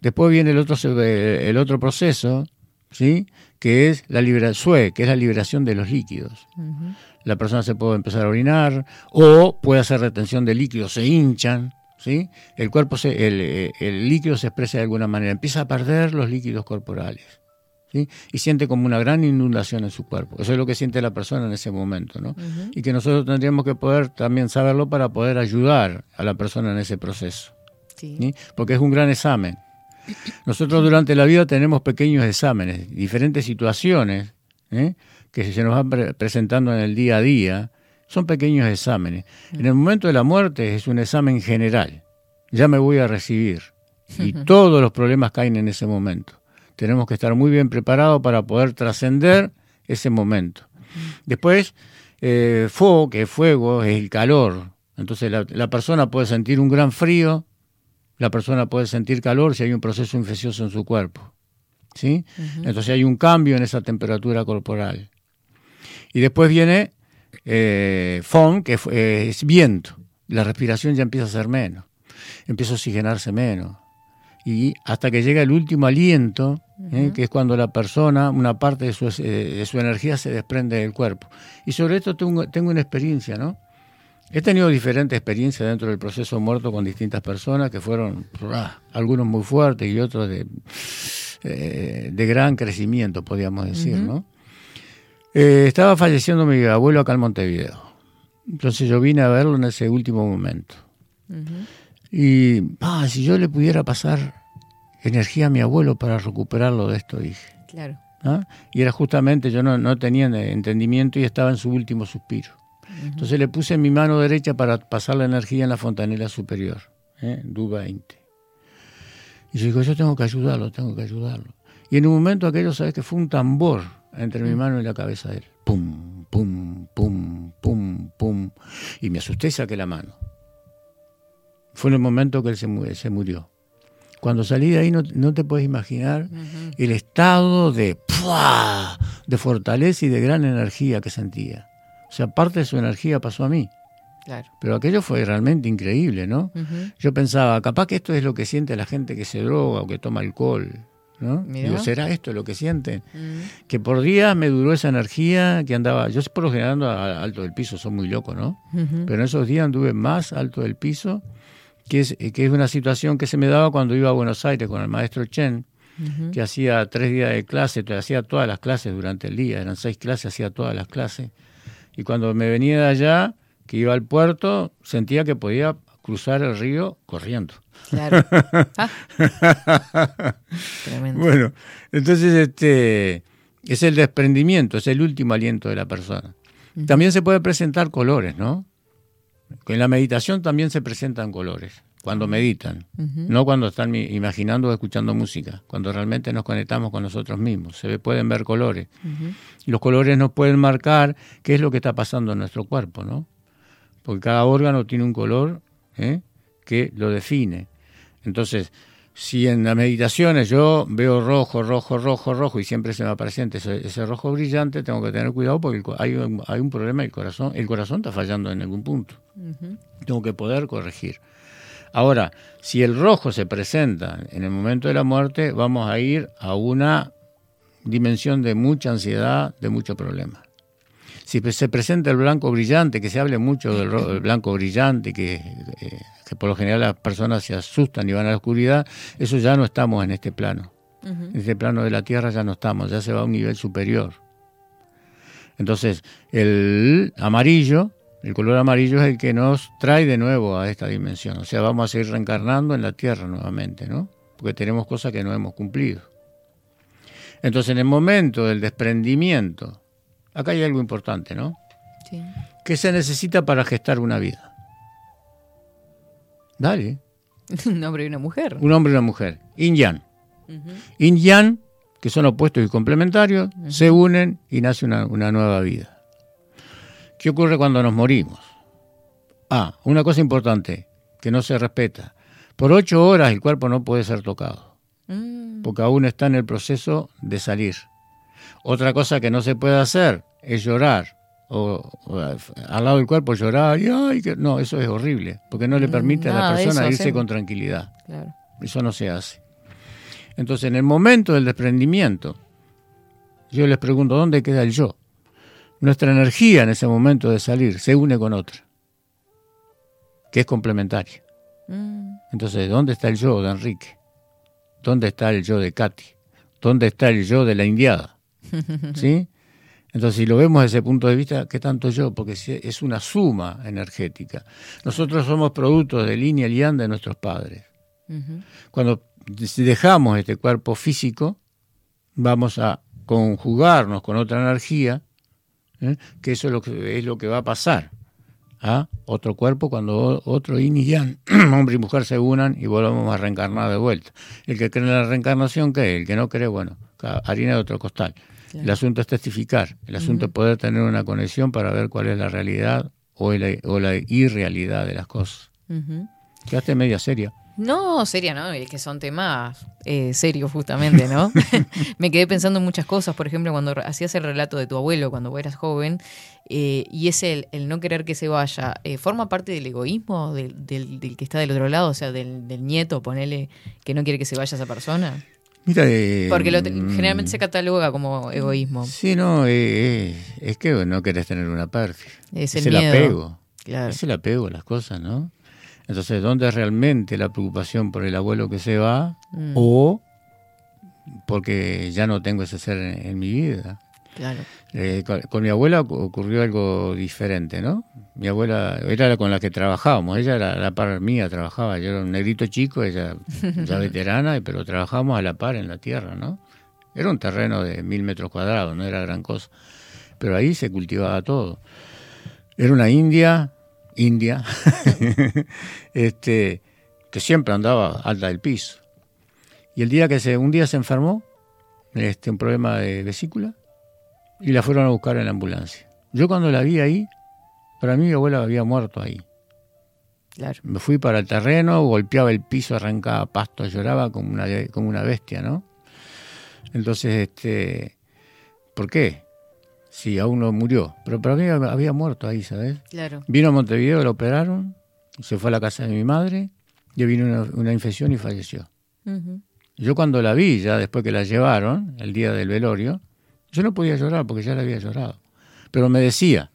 Después viene el otro, se- el otro proceso, ¿sí? que es la liberación, que es la liberación de los líquidos. La persona se puede empezar a orinar o puede hacer retención de líquidos, se hinchan, ¿sí? El cuerpo, se, el, eh, el líquido se expresa de alguna manera, empieza a perder los líquidos corporales, ¿sí? Y siente como una gran inundación en su cuerpo. Eso es lo que siente la persona en ese momento, ¿no? Y que nosotros tendríamos que poder también saberlo para poder ayudar a la persona en ese proceso. Sí. ¿sí? porque es un gran examen. Nosotros durante la vida tenemos pequeños exámenes, diferentes situaciones ¿eh? Que se nos van pre- presentando en el día a día, son pequeños exámenes. En el momento de la muerte es un examen general, ya me voy a recibir y todos los problemas caen en ese momento. Tenemos que estar muy bien preparados para poder trascender ese momento. Después, eh, fuego, que fuego es el calor. Entonces la, la persona puede sentir un gran frío, la persona puede sentir calor si hay un proceso infeccioso en su cuerpo. ¿sí? Entonces hay un cambio en esa temperatura corporal. Y después viene eh, FON, que eh, es viento. La respiración ya empieza a ser menos, empieza a oxigenarse menos. Y hasta que llega el último aliento, ¿eh? que es cuando la persona, una parte de su, eh, de su energía se desprende del cuerpo. Y sobre esto tengo, tengo una experiencia, ¿no? He tenido diferentes experiencias dentro del proceso muerto con distintas personas que fueron ah, algunos muy fuertes y otros de, eh, de gran crecimiento, podríamos decir, ¿no? Eh, estaba falleciendo mi abuelo acá en Montevideo. Entonces yo vine a verlo en ese último momento. Y, ah, si yo le pudiera pasar energía a mi abuelo para recuperarlo de esto, dije. Claro. ¿ah? Y era justamente, yo no, no tenía entendimiento y estaba en su último suspiro. Entonces le puse mi mano derecha para pasar la energía en la fontanela superior, ¿eh? Du-20. Y yo digo, yo tengo que ayudarlo, tengo que ayudarlo. Y en un momento aquello, ¿sabes que Fue un tambor entre mi mano y la cabeza de él. Pum, pum, pum, pum, pum. Y me asusté y saqué la mano. Fue en el momento que él se, mu- se murió. Cuando salí de ahí no, no te puedes imaginar el estado de, ¡pua! de fortaleza y de gran energía que sentía. O sea, parte de su energía pasó a mí. Claro. Pero aquello fue realmente increíble, ¿no? Yo pensaba, capaz que esto es lo que siente la gente que se droga o que toma alcohol, ¿no? Digo, ¿será esto lo que sienten? Mm. Que por días me duró esa energía que andaba. Yo por lo general ando alto del piso, soy muy loco, ¿no? Pero en esos días anduve más alto del piso, que es, que es una situación que se me daba cuando iba a Buenos Aires con el maestro Chen, que hacía tres días de clase, hacía todas las clases durante el día, eran seis clases, hacía todas las clases. Y cuando me venía de allá, que iba al puerto, sentía que podía cruzar el río corriendo. Claro. Ah. Tremendo. Bueno, entonces este es el desprendimiento, es el último aliento de la persona. También se puede presentar colores, ¿no? En la meditación también se presentan colores, cuando meditan, no cuando están imaginando o escuchando música, cuando realmente nos conectamos con nosotros mismos. Se pueden ver colores. Los colores nos pueden marcar qué es lo que está pasando en nuestro cuerpo, ¿no? Porque cada órgano tiene un color ¿eh? que lo define. Entonces, si en las meditaciones yo veo rojo, rojo, rojo, rojo y siempre se me aparece ese, ese rojo brillante, tengo que tener cuidado porque un, hay un problema el corazón, el corazón está fallando en algún punto. Tengo que poder corregir. Ahora, si el rojo se presenta en el momento de la muerte, vamos a ir a una dimensión de mucha ansiedad, de mucho problema. Si se presenta el blanco brillante, que se hable mucho del, blanco brillante, que, eh, que por lo general las personas se asustan y van a la oscuridad, eso ya no estamos en este plano. En este plano de la Tierra ya no estamos, ya se va a un nivel superior. Entonces, el amarillo, el color amarillo es el que nos trae de nuevo a esta dimensión. O sea, vamos a seguir reencarnando en la Tierra nuevamente, ¿no? Porque tenemos cosas que no hemos cumplido. Entonces, en el momento del desprendimiento, acá hay algo importante, ¿no? Sí. ¿Qué se necesita para gestar una vida? Dale, Un hombre y una mujer. un hombre y una mujer, yin yang. Ujú. Yin yang, que son opuestos y complementarios, se unen y nace una, una nueva vida. ¿Qué ocurre cuando nos morimos? Ah, una cosa importante, que no se respeta. Por ocho horas el cuerpo no puede ser tocado, Mm, porque aún está en el proceso de salir. Otra cosa que no se puede hacer es llorar. O, o al lado del cuerpo llorar. Y, ay, que- no, eso es horrible, porque no le Mm, permite a la persona eso irse con tranquilidad. claro. Eso no se hace. Entonces, en el momento del desprendimiento, yo les pregunto, ¿dónde queda el yo? Nuestra energía en ese momento de salir se une con otra, que es complementaria. Mm, Entonces, ¿dónde está el yo de Enrique? ¿Dónde está el yo de Katy? ¿Dónde está el yo de la indiada? ¿Sí? Entonces, si lo vemos desde ese punto de vista, ¿qué tanto yo? Porque es una suma energética. Nosotros somos productos y el yang de nuestros padres. ujú. Cuando si dejamos este cuerpo físico, vamos a conjugarnos con otra energía, ¿eh? que eso es lo que, es lo que va a pasar a otro cuerpo cuando otro yin y yang, hombre y mujer se unan y volvamos a reencarnar de vuelta. El que cree en la reencarnación, ¿qué? El que no cree, bueno, harina de otro costal. El asunto es testificar, el asunto es poder tener una conexión para ver cuál es la realidad o la, o la irrealidad de las cosas. Ujú. Quedaste media seria. No, seria, ¿no? Es que son temas eh, serios justamente, ¿no? Me quedé pensando en muchas cosas, por ejemplo, cuando hacías el relato de tu abuelo cuando vos eras joven, eh, y es el, el no querer que se vaya, eh, ¿forma parte del egoísmo del, del- del que está del otro lado? O sea, del, del nieto, ponele, que no quiere que se vaya esa persona. Mira, eh, Porque lo te- mm, generalmente se cataloga como egoísmo. Sí, no, eh, eh, es que no querés tener una pérdida. Es Es, el el, miedo. apego. Claro. Es el apego a las cosas, ¿no? Entonces, ¿dónde es realmente la preocupación por el abuelo que se va? Mm. O porque ya no tengo ese ser en, en mi vida. Claro. Eh, con, con mi abuela ocurrió algo diferente, ¿no? Mi abuela era la con la que trabajábamos, ella era la par mía, trabajaba, yo era un negrito chico, ella ya veterana, pero trabajábamos a la par en la tierra, ¿no? Era un terreno de mil metros cuadrados, no era gran cosa, pero ahí se cultivaba todo. Era una india, india, este, que siempre andaba alta del piso. Y el día que se, un día se enfermó, este, un problema de vesícula, y la fueron a buscar en la ambulancia. Yo cuando la vi ahí, para mí mi abuela había muerto ahí. Claro. Me fui para el terreno, golpeaba el piso, arrancaba pasto, lloraba como una, como una bestia, ¿no? Entonces, este, ¿por qué? Sí, aún no murió, pero para mí había muerto ahí, ¿sabes? Claro. Vino a Montevideo, lo operaron, se fue a la casa de mi madre, le vino una, una infección y falleció. Yo cuando la vi, ya después que la llevaron, el día del velorio, yo no podía llorar porque ya la había llorado. Pero me decía,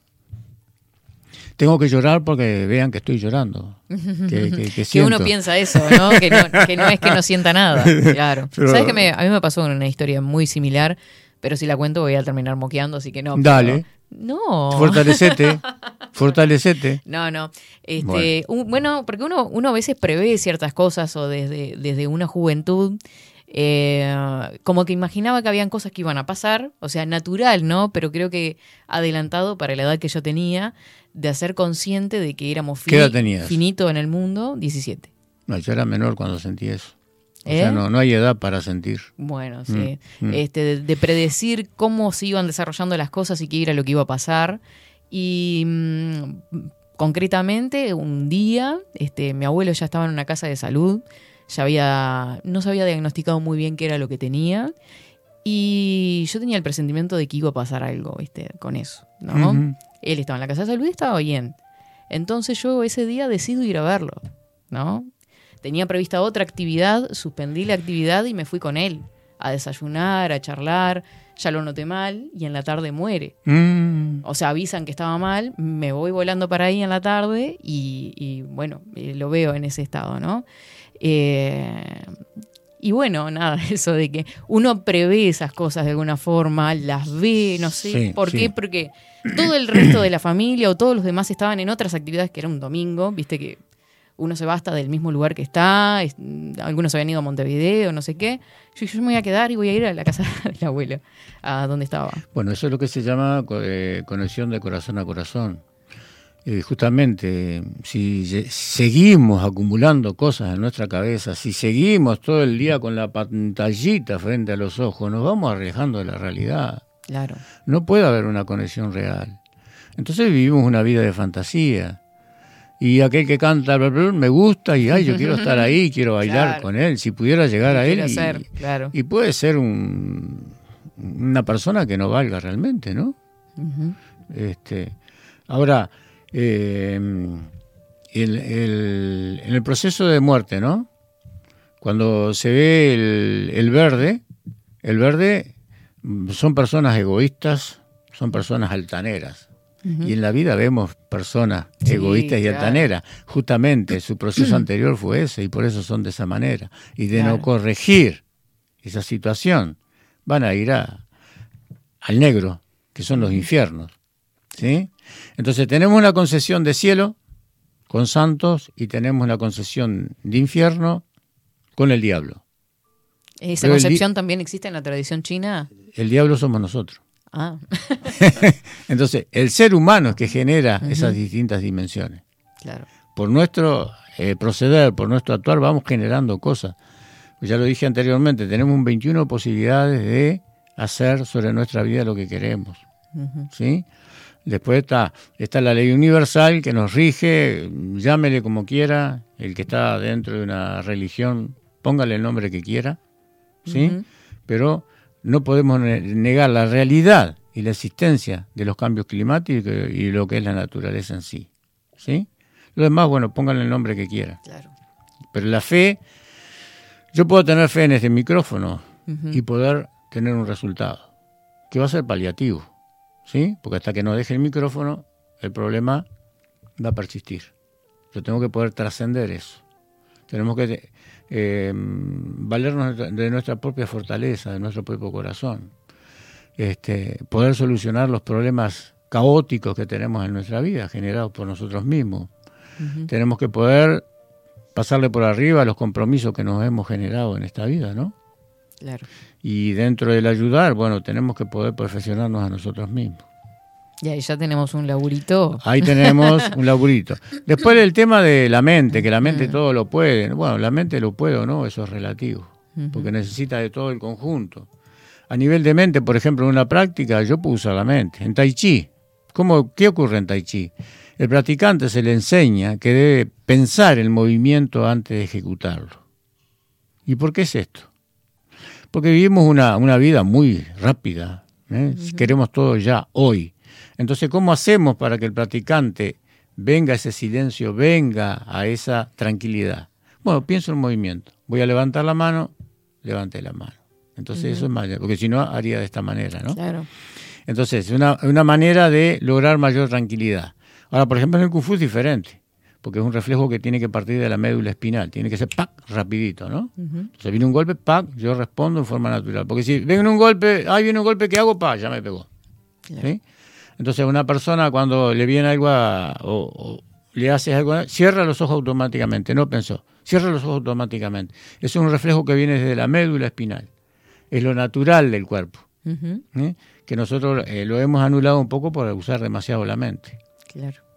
tengo que llorar porque vean que estoy llorando. Que, que- que uno piensa eso, ¿no? Que, ¿no? que no es que no sienta nada. Claro. Pero- ¿Sabes que me- a mí me pasó una historia muy similar, pero si la cuento voy a terminar moqueando, así que no. pero- Dale. No. Fortalecete, fortalecete. No, no. Este, Bueno. un- bueno, porque uno, uno a veces prevé ciertas cosas o desde, desde una juventud, eh, como que imaginaba que habían cosas que iban a pasar, o sea, natural, ¿no? Pero creo que adelantado para la edad que yo tenía, de hacer consciente de que éramos ¿Qué edad tenías? finito en el mundo, 17. No, yo era menor cuando sentí eso. O ¿Eh? sea, no, no hay edad para sentir. Bueno, sí. Mm, mm. Este, de, de predecir cómo se iban desarrollando las cosas y qué era lo que iba a pasar. Y mm, concretamente, un día, este, mi abuelo ya estaba en una casa de salud, ya había, no se había diagnosticado muy bien qué era lo que tenía. Y yo tenía el presentimiento de que iba a pasar algo, ¿viste? Con eso, ¿no? Él estaba en la casa de salud y estaba bien. Entonces yo ese día decido ir a verlo, ¿no? Tenía prevista otra actividad, suspendí la actividad y me fui con él a desayunar, a charlar. Ya lo noté mal y en la tarde muere. Mm, O sea, avisan que estaba mal, me voy volando para ahí en la tarde y, y, bueno, eh, lo veo en ese estado, ¿no? Eh, y bueno, nada, eso de que uno prevé esas cosas de alguna forma, las ve, no sé. Sí, ¿Por sí. qué? Porque todo el resto de la familia o todos los demás estaban en otras actividades que era un domingo, viste que uno se va hasta del mismo lugar que está, es- algunos habían ido a Montevideo, no sé qué. Yo, yo me voy a quedar y voy a ir a la casa del abuelo, a donde estaba. Bueno, eso es lo que se llama eh, conexión de corazón a corazón. Eh, justamente, si seguimos acumulando cosas en nuestra cabeza, si seguimos todo el día con la pantallita frente a los ojos, nos vamos alejando de la realidad. Claro. No puede haber una conexión real. Entonces vivimos una vida de fantasía. Y aquel que canta bla, bla, bla, me gusta y ay, yo quiero estar ahí, quiero bailar Claro. con él. Si pudiera llegar a él. Y- ser, claro. y puede ser un, una persona que no valga realmente, ¿no? Este, ahora, eh, el- el- en el proceso de muerte, ¿no? Cuando se ve el, el verde, el verde son personas egoístas, son personas altaneras. Y en la vida vemos personas Sí, egoístas y claro. altaneras. Justamente su proceso anterior fue ese y por eso son de esa manera. Y de no corregir esa situación, van a ir a, al negro, que son los infiernos. ¿sí? Entonces tenemos una concesión de cielo con santos y tenemos una concesión de infierno con el diablo. ¿Esa Pero concepción también existe en la tradición china? El diablo somos nosotros. Ah, Entonces, el ser humano es que genera esas distintas dimensiones. claro. Por nuestro eh, proceder, por nuestro actuar, vamos generando cosas. Ya lo dije anteriormente, tenemos un 21 posibilidades de hacer sobre nuestra vida lo que queremos. ¿sí? Después está, está la ley universal que nos rige, llámele como quiera, el que está dentro de una religión, póngale el nombre que quiera, ¿sí? Pero no podemos ne- negar la realidad y la existencia de los cambios climáticos y lo que es la naturaleza en sí, ¿sí? Lo demás, bueno, pónganle el nombre que quiera. Claro. Pero la fe, yo puedo tener fe en este micrófono y poder tener un resultado, que va a ser paliativo, ¿sí? Porque hasta que no deje el micrófono, el problema va a persistir. Yo tengo que poder trascender eso. Tenemos que eh, valernos de nuestra propia fortaleza, de nuestro propio corazón. Este, poder solucionar los problemas caóticos que tenemos en nuestra vida, generados por nosotros mismos. Tenemos que poder pasarle por arriba los compromisos que nos hemos generado en esta vida, ¿no? Claro. Y dentro del ayudar, bueno, tenemos que poder perfeccionarnos a nosotros mismos. Y ahí ya tenemos un laburito. Ahí tenemos un laburito. Después el tema de la mente, que la mente todo lo puede. Bueno, la mente lo puede o no, eso es relativo, porque necesita de todo el conjunto. A nivel de mente, por ejemplo, en una práctica, yo puedo usar la mente. En Tai Chi, ¿cómo, ¿qué ocurre en Tai Chi? El practicante se le enseña que debe pensar el movimiento antes de ejecutarlo. ¿Y por qué es esto? Porque vivimos una, una vida muy rápida. ¿eh? Queremos todo ya, hoy. Entonces, ¿cómo hacemos para que el practicante venga a ese silencio, venga a esa tranquilidad? Bueno, pienso en movimiento. Voy a levantar la mano, levante la mano. Entonces, eso es más, porque si no, haría de esta manera, ¿no? Claro. Entonces, una, una manera de lograr mayor tranquilidad. Ahora, por ejemplo, en el Kung Fu es diferente, porque es un reflejo que tiene que partir de la médula espinal, tiene que ser ¡pac! rapidito, ¿no? Ujú. Entonces viene un golpe, ¡pac! yo respondo en forma natural. Porque si viene un golpe, ¡ay, viene un golpe, ¿qué hago? ¡pa! ya me pegó. Claro. ¿sí? Entonces, una persona cuando le viene algo a- o, o le haces algo, cierra los ojos automáticamente, no pensó, cierra los ojos automáticamente. Es un reflejo que viene desde la médula espinal, es lo natural del cuerpo. Que nosotros eh, lo hemos anulado un poco por usar demasiado la mente. Claro.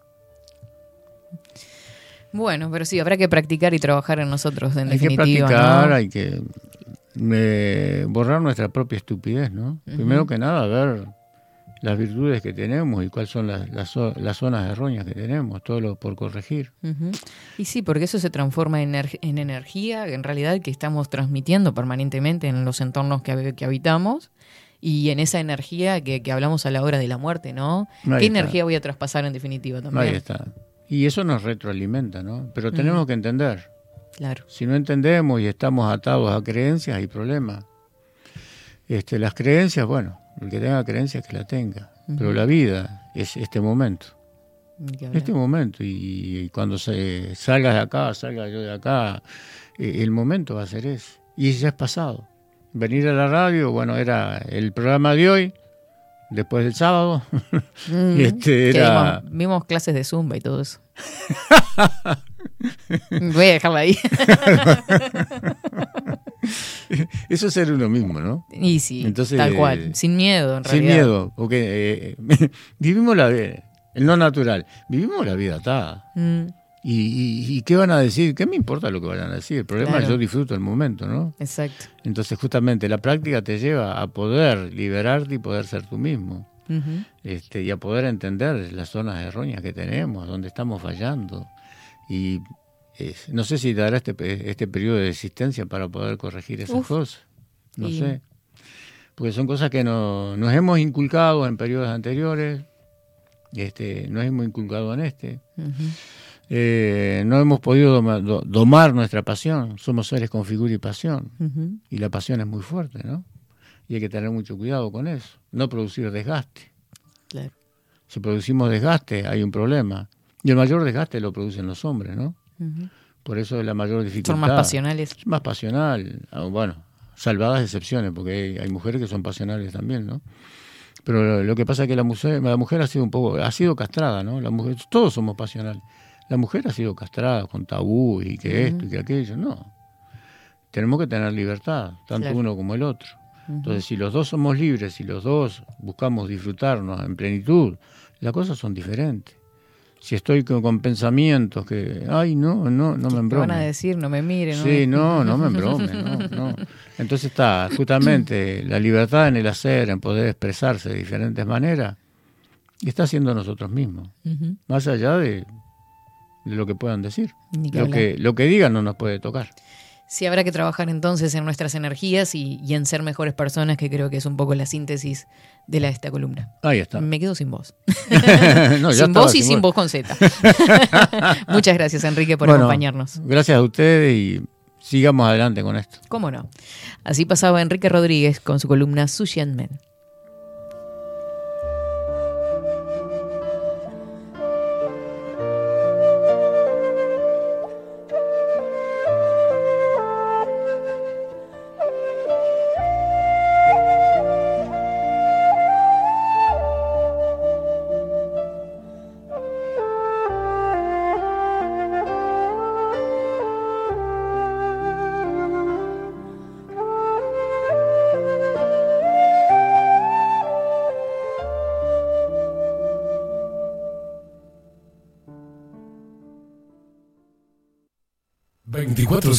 Bueno, pero sí, habrá que practicar y trabajar en nosotros, en hay que definitiva. practicar, ¿no? hay que eh, borrar nuestra propia estupidez, ¿no? Primero que nada, ver las virtudes que tenemos y cuáles son las, las, zo- las zonas erróneas que tenemos, todo lo por corregir. Y sí, porque eso se transforma en, ener- en energía, en realidad que estamos transmitiendo permanentemente en los entornos que, que habitamos y en esa energía que, que hablamos a la hora de la muerte, ¿no? Ahí ¿Qué está. energía voy a traspasar en definitiva también? Ahí está. Y eso nos retroalimenta, ¿no? Pero tenemos que entender. Claro. Si no entendemos y estamos atados a creencias, hay problemas. Este, las creencias, bueno, el que tenga creencias que la tenga. Pero la vida es este momento. Este momento. Y, y cuando se, salgas de acá, salga yo de acá, eh, el momento va a ser ese. Y ya es pasado. Venir a la radio, bueno, era el programa de hoy, después del sábado. Mm, este era. vimos, vimos clases de zumba y todo eso. Voy a dejarla ahí. Eso es ser uno mismo, ¿no? y sí, Entonces, tal cual. Sin miedo, en Sin realidad. miedo, porque eh, vivimos la vida, el no natural, vivimos la vida atada. Mm, ¿Y, y, y qué van a decir? ¿Qué me importa lo que vayan a decir? El problema Claro. es yo disfruto el momento, ¿no? exacto. Entonces justamente la práctica te lleva a poder liberarte y poder ser tú mismo. Este, y a poder entender las zonas erróneas que tenemos, dónde estamos fallando. Y eh, no sé si dará este, este periodo de existencia para poder corregir esas Uf. cosas. No Y- sé. Porque son cosas que no, nos hemos inculcado en periodos anteriores, este, nos hemos inculcado en este. Eh, no hemos podido doma- do- domar nuestra pasión. Somos seres con figura y pasión. Y la pasión es muy fuerte, ¿no? Y hay que tener mucho cuidado con eso. No producir desgaste. Claro. Si producimos desgaste, hay un problema. Y el mayor desgaste lo producen los hombres, ¿no? Por eso es la mayor dificultad. Son más pasionales. Es más pasional. Ah, Bueno, salvadas excepciones, porque hay, hay mujeres que son pasionales también, ¿no? Pero lo, lo que pasa es que la mujer, la mujer ha sido un poco, ha sido castrada, ¿no? La mujer, todos somos pasionales. La mujer ha sido castrada con tabú y que esto y que aquello, no. Tenemos que tener libertad, tanto Claro. uno como el otro. Entonces, si los dos somos libres, si los dos buscamos disfrutarnos en plenitud, las cosas son diferentes. Si estoy con, con pensamientos que, ay, no, no, no me ¿Qué van a decir? No me miren. ¿no? Sí, no, no me embrome, no, no. Entonces está justamente la libertad en el hacer, en poder expresarse de diferentes maneras, y está siendo nosotros mismos, más allá de, de lo que puedan decir. Que Lo hablar. que, lo que digan no nos puede tocar. Sí, habrá que trabajar entonces en nuestras energías y, y en ser mejores personas, que creo que es un poco la síntesis de la, esta columna. Ahí está. Me quedo sin voz. No, sin voz y sin voz con Z. Muchas gracias, Enrique, por Bueno, acompañarnos. Gracias a ustedes y sigamos adelante con esto. ¿Cómo no? Así pasaba Enrique Rodríguez con su columna Sushi and Men.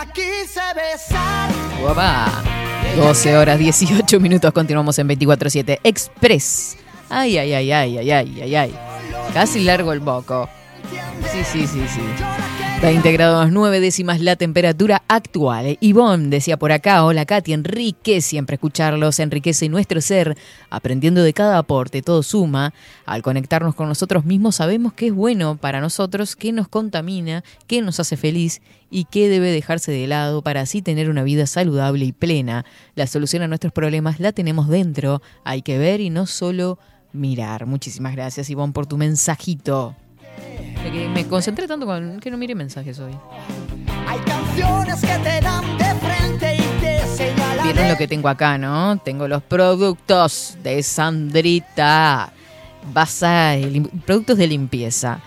La quise besar. Guapa. 12 horas 18 minutos, continuamos en 24-7 Express. Ay, ay, ay, ay, ay, ay, ay, ay. Casi largo el boco. Sí, sí, sí, sí. 20 grados 9 décimas la temperatura actual. Ivonne decía por acá, hola Katy, Enrique, siempre escucharlos enriquece nuestro ser, aprendiendo de cada aporte, todo suma. Al conectarnos con nosotros mismos sabemos que es bueno para nosotros, que nos contamina, que nos hace feliz y que debe dejarse de lado para así tener una vida saludable y plena. La solución a nuestros problemas la tenemos dentro, hay que ver y no solo mirar. Muchísimas gracias Ivonne por tu mensajito. De que Me concentré tanto con que no mire mensajes hoy. Hay canciones que te dan de frente y te señalan. Vieron lo que tengo acá, ¿no? Tengo los productos de Sandrita. Basa, productos de limpieza.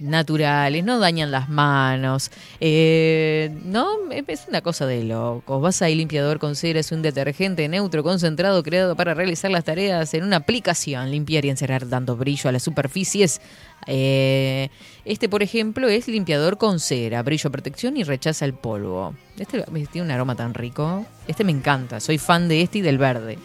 Naturales, no dañan las manos. Eh, no, es una cosa de locos. Basa y limpiador con cera es un detergente neutro concentrado creado para realizar las tareas en una aplicación, limpiar y encerrar dando brillo a las superficies. Eh, este, por ejemplo, es limpiador con cera, brillo, protección y rechaza el polvo. Este tiene un aroma tan rico. Este me encanta. Soy fan de este y del verde.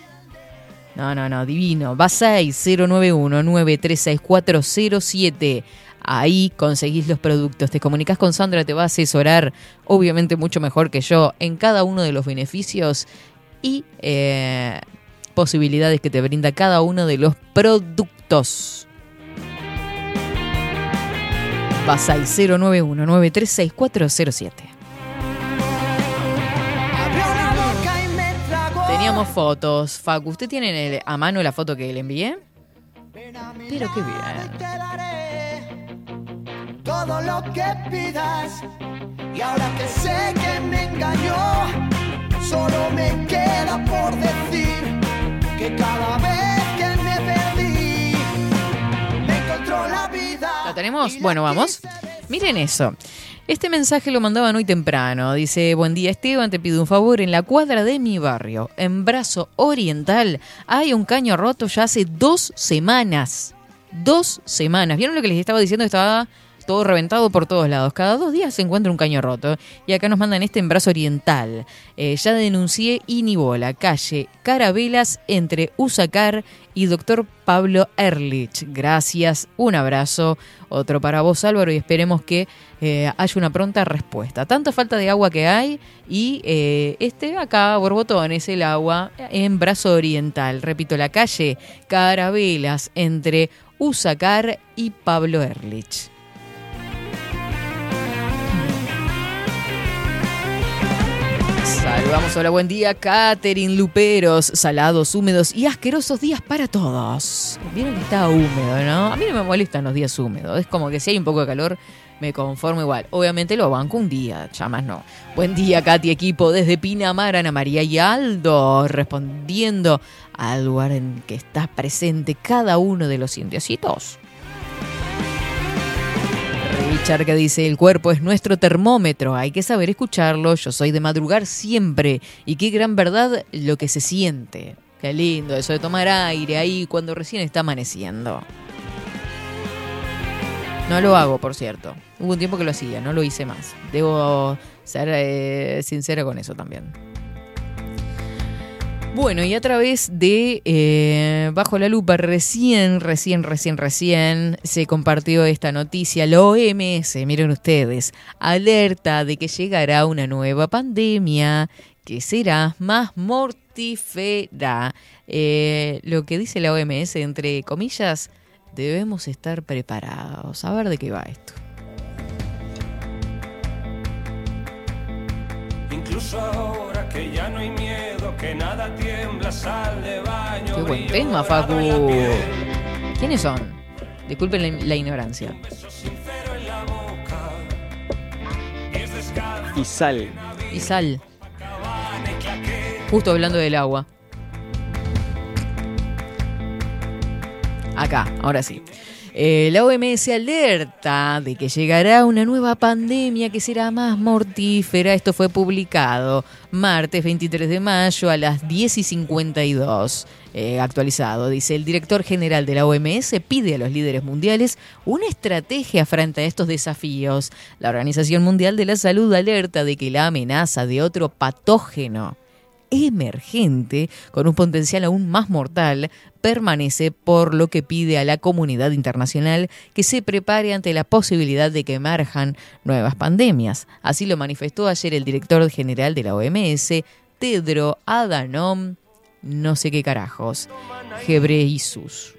No, no, no, divino. Basay 091-936-407. Ahí conseguís los productos. Te comunicas con Sandra, te va a asesorar, obviamente mucho mejor que yo, en cada uno de los beneficios y eh, posibilidades que te brinda cada uno de los productos. 091-936-407. Y me tragó. Teníamos fotos. Facu, ¿usted tiene a mano la foto que le envié? Pero qué bien. Todo lo que pidas. Y ahora que sé que me engañó, solo me queda por decir que cada vez que me perdí, me encontró la vida. ¿Lo tenemos? Bueno, vamos. Miren eso. Este mensaje lo mandaban hoy temprano. Dice, buen día Esteban, te pido un favor. En la cuadra de mi barrio, en Brazo Oriental, hay un caño roto ya hace dos semanas. Dos semanas. ¿Vieron lo que les estaba diciendo? Estaba todo reventado por todos lados. Cada dos días se encuentra un caño roto. Y acá nos mandan este en Brazo Oriental. Eh, ya denuncié Inibola, calle Carabelas, entre Usacar y doctor Pablo Erlich. Gracias, un abrazo. Otro para vos, Álvaro, y esperemos que eh, haya una pronta respuesta. Tanta falta de agua que hay y eh, este acá, Borbotón, es el agua en Brazo Oriental. Repito, la calle Carabelas entre Usacar y Pablo Erlich. Saludamos, hola, buen día, Catherine Luperos, salados, húmedos y asquerosos días para todos. Vieron que está húmedo, ¿no? A mí no me molestan los días húmedos, es como que si hay un poco de calor, me conformo igual. Obviamente lo banco un día, ya más no. Buen día, Katy, equipo, desde Pinamar, Ana María y Aldo, respondiendo al lugar en que está presente cada uno de los indiecitos. Charca dice, el cuerpo es nuestro termómetro, hay que saber escucharlo, yo soy de madrugar siempre y qué gran verdad lo que se siente. Qué lindo eso de tomar aire ahí cuando recién está amaneciendo. No lo hago, por cierto. Hubo un tiempo que lo hacía, no lo hice más. Debo ser eh, sincera con eso también. Bueno, y a través de eh, Bajo la Lupa, recién, recién, recién, recién se compartió esta noticia. La OMS, miren ustedes, alerta de que llegará una nueva pandemia que será más mortífera. Eh, lo que dice la OMS, entre comillas, debemos estar preparados. A ver de qué va esto. Incluso ahora que ya no hay miedo, que nada tiembla, sal de baño. Qué buen tema, Facu. ¿Quiénes son? Disculpen la, la ignorancia. Y sal. Y sal. Justo hablando del agua. Acá, ahora sí. Eh, la OMS alerta de que llegará una nueva pandemia que será más mortífera. Esto fue publicado martes 23 de mayo a las 10 y 52. eh, actualizado. Dice, el director general de la OMS pide a los líderes mundiales una estrategia frente a estos desafíos. La Organización Mundial de la Salud alerta de que la amenaza de otro patógeno emergente, con un potencial aún más mortal, permanece, por lo que pide a la comunidad internacional que se prepare ante la posibilidad de que emerjan nuevas pandemias. Así lo manifestó ayer el director general de la OMS, Tedro Adhanom, no sé qué carajos, Gebreyesus.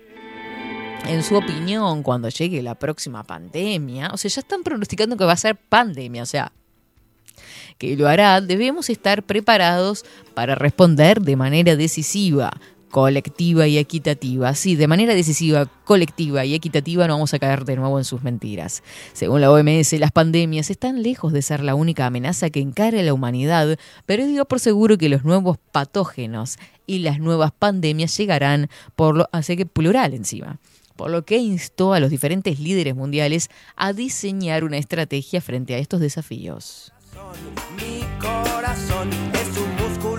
En su opinión, cuando llegue la próxima pandemia, o sea, ya están pronosticando que va a ser pandemia, o sea, que lo hará, debemos estar preparados para responder de manera decisiva, colectiva y equitativa. Sí, de manera decisiva, colectiva y equitativa no vamos a caer de nuevo en sus mentiras. Según la OMS, las pandemias están lejos de ser la única amenaza que encara la humanidad, pero dio por seguro que los nuevos patógenos y las nuevas pandemias llegarán por lo, así que plural encima por lo que instó a los diferentes líderes mundiales a diseñar una estrategia frente a estos desafíos.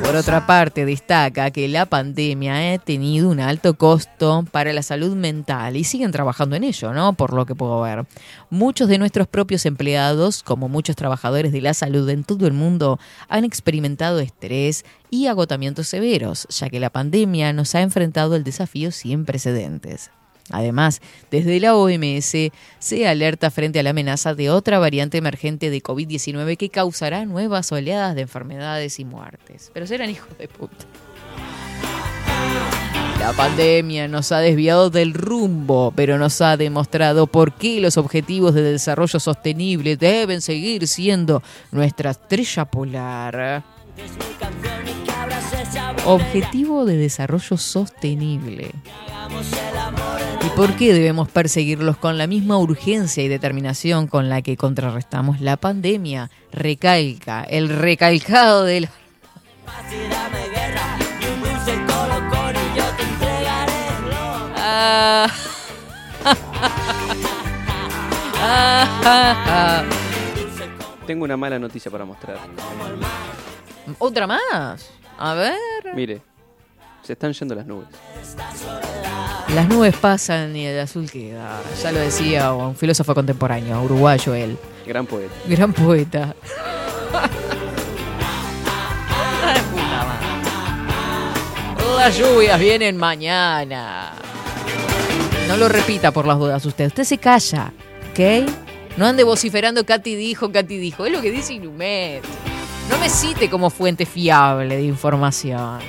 Por otra parte, destaca que la pandemia ha tenido un alto costo para la salud mental y siguen trabajando en ello, ¿no? Por lo que puedo ver. Muchos de nuestros propios empleados, como muchos trabajadores de la salud en todo el mundo, han experimentado estrés y agotamientos severos, ya que la pandemia nos ha enfrentado al desafío sin precedentes. Además, desde la OMS se alerta frente a la amenaza de otra variante emergente de COVID-19 que causará nuevas oleadas de enfermedades y muertes. Pero serán hijos de puta. La pandemia nos ha desviado del rumbo, pero nos ha demostrado por qué los objetivos de desarrollo sostenible deben seguir siendo nuestra estrella polar. Objetivo de desarrollo sostenible. ¿Y por qué debemos perseguirlos con la misma urgencia y determinación con la que contrarrestamos la pandemia? Recalca el recalcado del... Ah. Ah. Tengo una mala noticia para mostrar. ¿Otra más? A ver. Mire, se están yendo las nubes. Las nubes pasan y el azul queda. Ya lo decía un filósofo contemporáneo, uruguayo él. Gran poeta. Gran poeta. Ay, puta madre. Las lluvias vienen mañana. No lo repita por las dudas usted. Usted se calla, ¿ok? No ande vociferando Katy dijo, Katy dijo. Es lo que dice Inumet. No me cite como fuente fiable de información.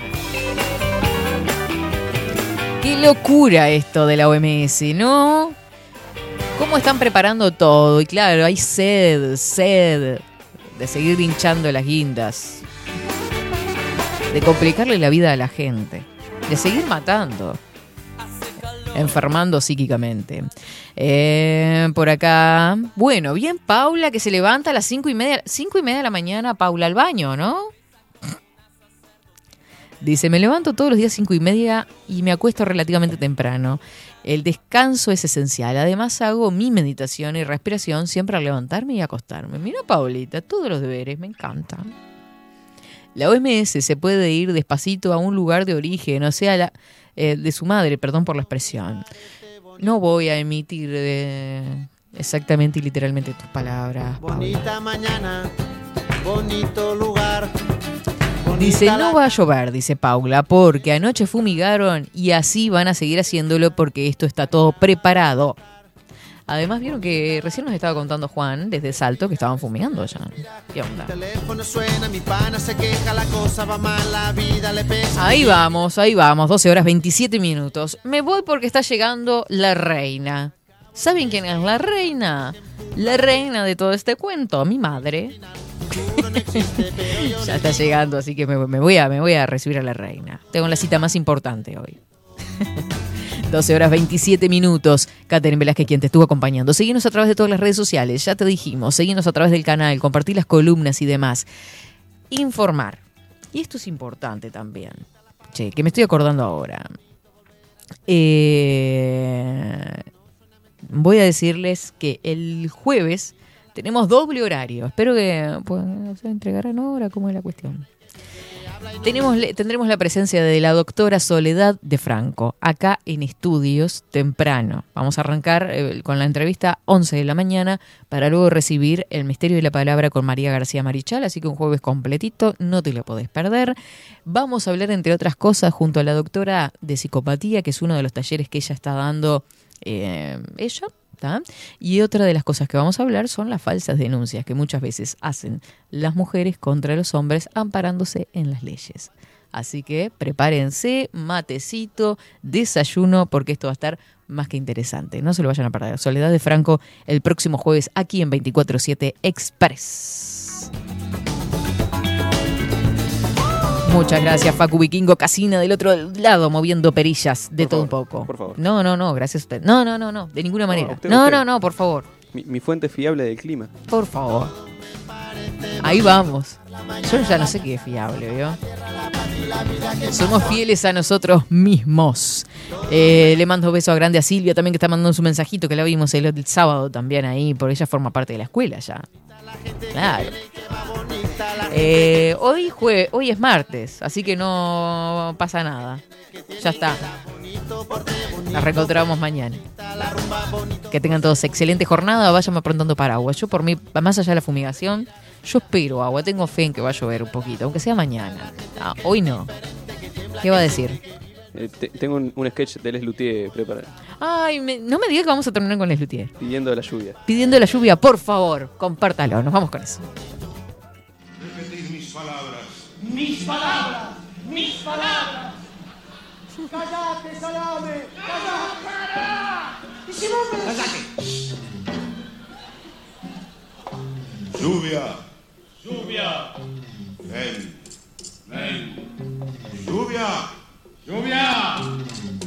Qué locura esto de la OMS, ¿no? ¿Cómo están preparando todo? Y claro, hay sed, sed de seguir hinchando las guindas, de complicarle la vida a la gente, de seguir matando, enfermando psíquicamente. Eh, por acá, bueno, bien Paula que se levanta a las cinco y media, cinco y media de la mañana, Paula al baño, ¿no? Dice, me levanto todos los días cinco y media y me acuesto relativamente temprano. El descanso es esencial. Además hago mi meditación y respiración siempre al levantarme y acostarme. Mira, Paulita, todos los deberes, me encantan. La OMS se puede ir despacito a un lugar de origen, o sea, la, eh, de su madre, perdón por la expresión. No voy a emitir eh, exactamente y literalmente tus palabras. Paula. Bonita mañana, bonito lugar. Dice, no va a llover, dice Paula, porque anoche fumigaron y así van a seguir haciéndolo porque esto está todo preparado. Además, vieron que recién nos estaba contando Juan desde Salto que estaban fumigando ya. ¿Qué onda? Ahí vamos, ahí vamos, 12 horas 27 minutos. Me voy porque está llegando la reina. ¿Saben quién es la reina? La reina de todo este cuento, mi madre. ya está llegando, así que me, me voy a, me voy a recibir a la reina. Tengo la cita más importante hoy. 12 horas 27 minutos. Catherine Velázquez, quien te estuvo acompañando. Seguimos a través de todas las redes sociales, ya te dijimos. Seguimos a través del canal, compartir las columnas y demás. Informar. Y esto es importante también. Che, que me estoy acordando ahora. Eh, voy a decirles que el jueves tenemos doble horario. Espero que pues, se entregarán ahora, ¿cómo es la cuestión? Tenemos, tendremos la presencia de la doctora Soledad de Franco, acá en estudios temprano. Vamos a arrancar eh, con la entrevista 11 de la mañana para luego recibir el misterio de la palabra con María García Marichal, así que un jueves completito, no te lo podés perder. Vamos a hablar, entre otras cosas, junto a la doctora de psicopatía, que es uno de los talleres que ella está dando eh, ella, Y otra de las cosas que vamos a hablar son las falsas denuncias que muchas veces hacen las mujeres contra los hombres amparándose en las leyes. Así que prepárense, matecito, desayuno, porque esto va a estar más que interesante. No se lo vayan a perder. Soledad de Franco el próximo jueves aquí en 24-7 Express. Muchas gracias, Facu Vikingo Casina del otro lado, moviendo perillas de Por todo favor, un poco. por favor. No, no, no, gracias a usted. No, no, no, no, de ninguna manera. usted, no, usted. no, no, por favor. Mi, mi fuente fiable del clima. Por favor. Ahí vamos. Yo ya no sé qué es fiable, ¿vio? Somos fieles a nosotros mismos. Eh, le mando un beso grande a Silvia también que está mandando su mensajito que la vimos el, el sábado también ahí, porque ella forma parte de la escuela ya. Claro. Eh, hoy, jue hoy es martes, así que no pasa nada. Ya está. Nos reencontramos mañana. Que tengan todos excelente jornada. Vayan aprontando paraguas. Yo, por mí, más allá de la fumigación, yo espero agua. Tengo fe en que va a llover un poquito, aunque sea mañana. Ah, hoy no. ¿Qué va a decir? Eh, te- tengo un, un sketch de Les Luthier preparado. Ay, me- no me digas que vamos a terminar con Les Luthier. Pidiendo la lluvia. Pidiendo la lluvia, por favor, compártalo. Nos vamos con eso. Repetir mis palabras. Mis palabras, mis palabras. Cállate, salame, cállate. Y si vos me Lluvia. Lluvia, Ven. ven. Lluvia. Lluvia,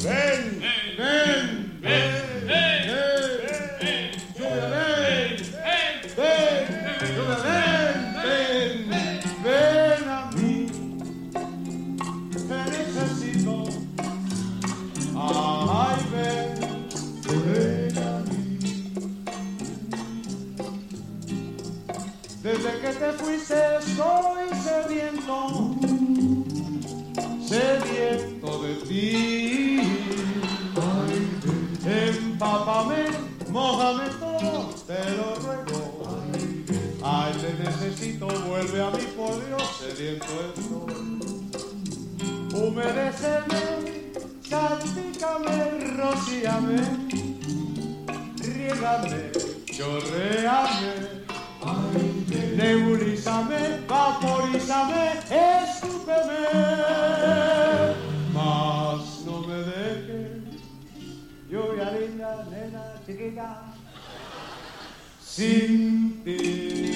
Ven. ven, ven, ven, ven. Lluvia, ven, ven, ven, ven, ven a mí. Te necesito. Ay, ven, ven a mí. Desde que te fuiste estoy sediento, sediento de ti. Empápame, mojame todo, te lo ruego. Ay, te necesito, vuelve a mí, por Dios, sediento estoy. Humedéceme, salpícame, rocíame, riégame, chorreame. Nebulízame, vaporízame, escúpeme, mas no me dejes, lluvia linda, nena, chiquita, sin ti.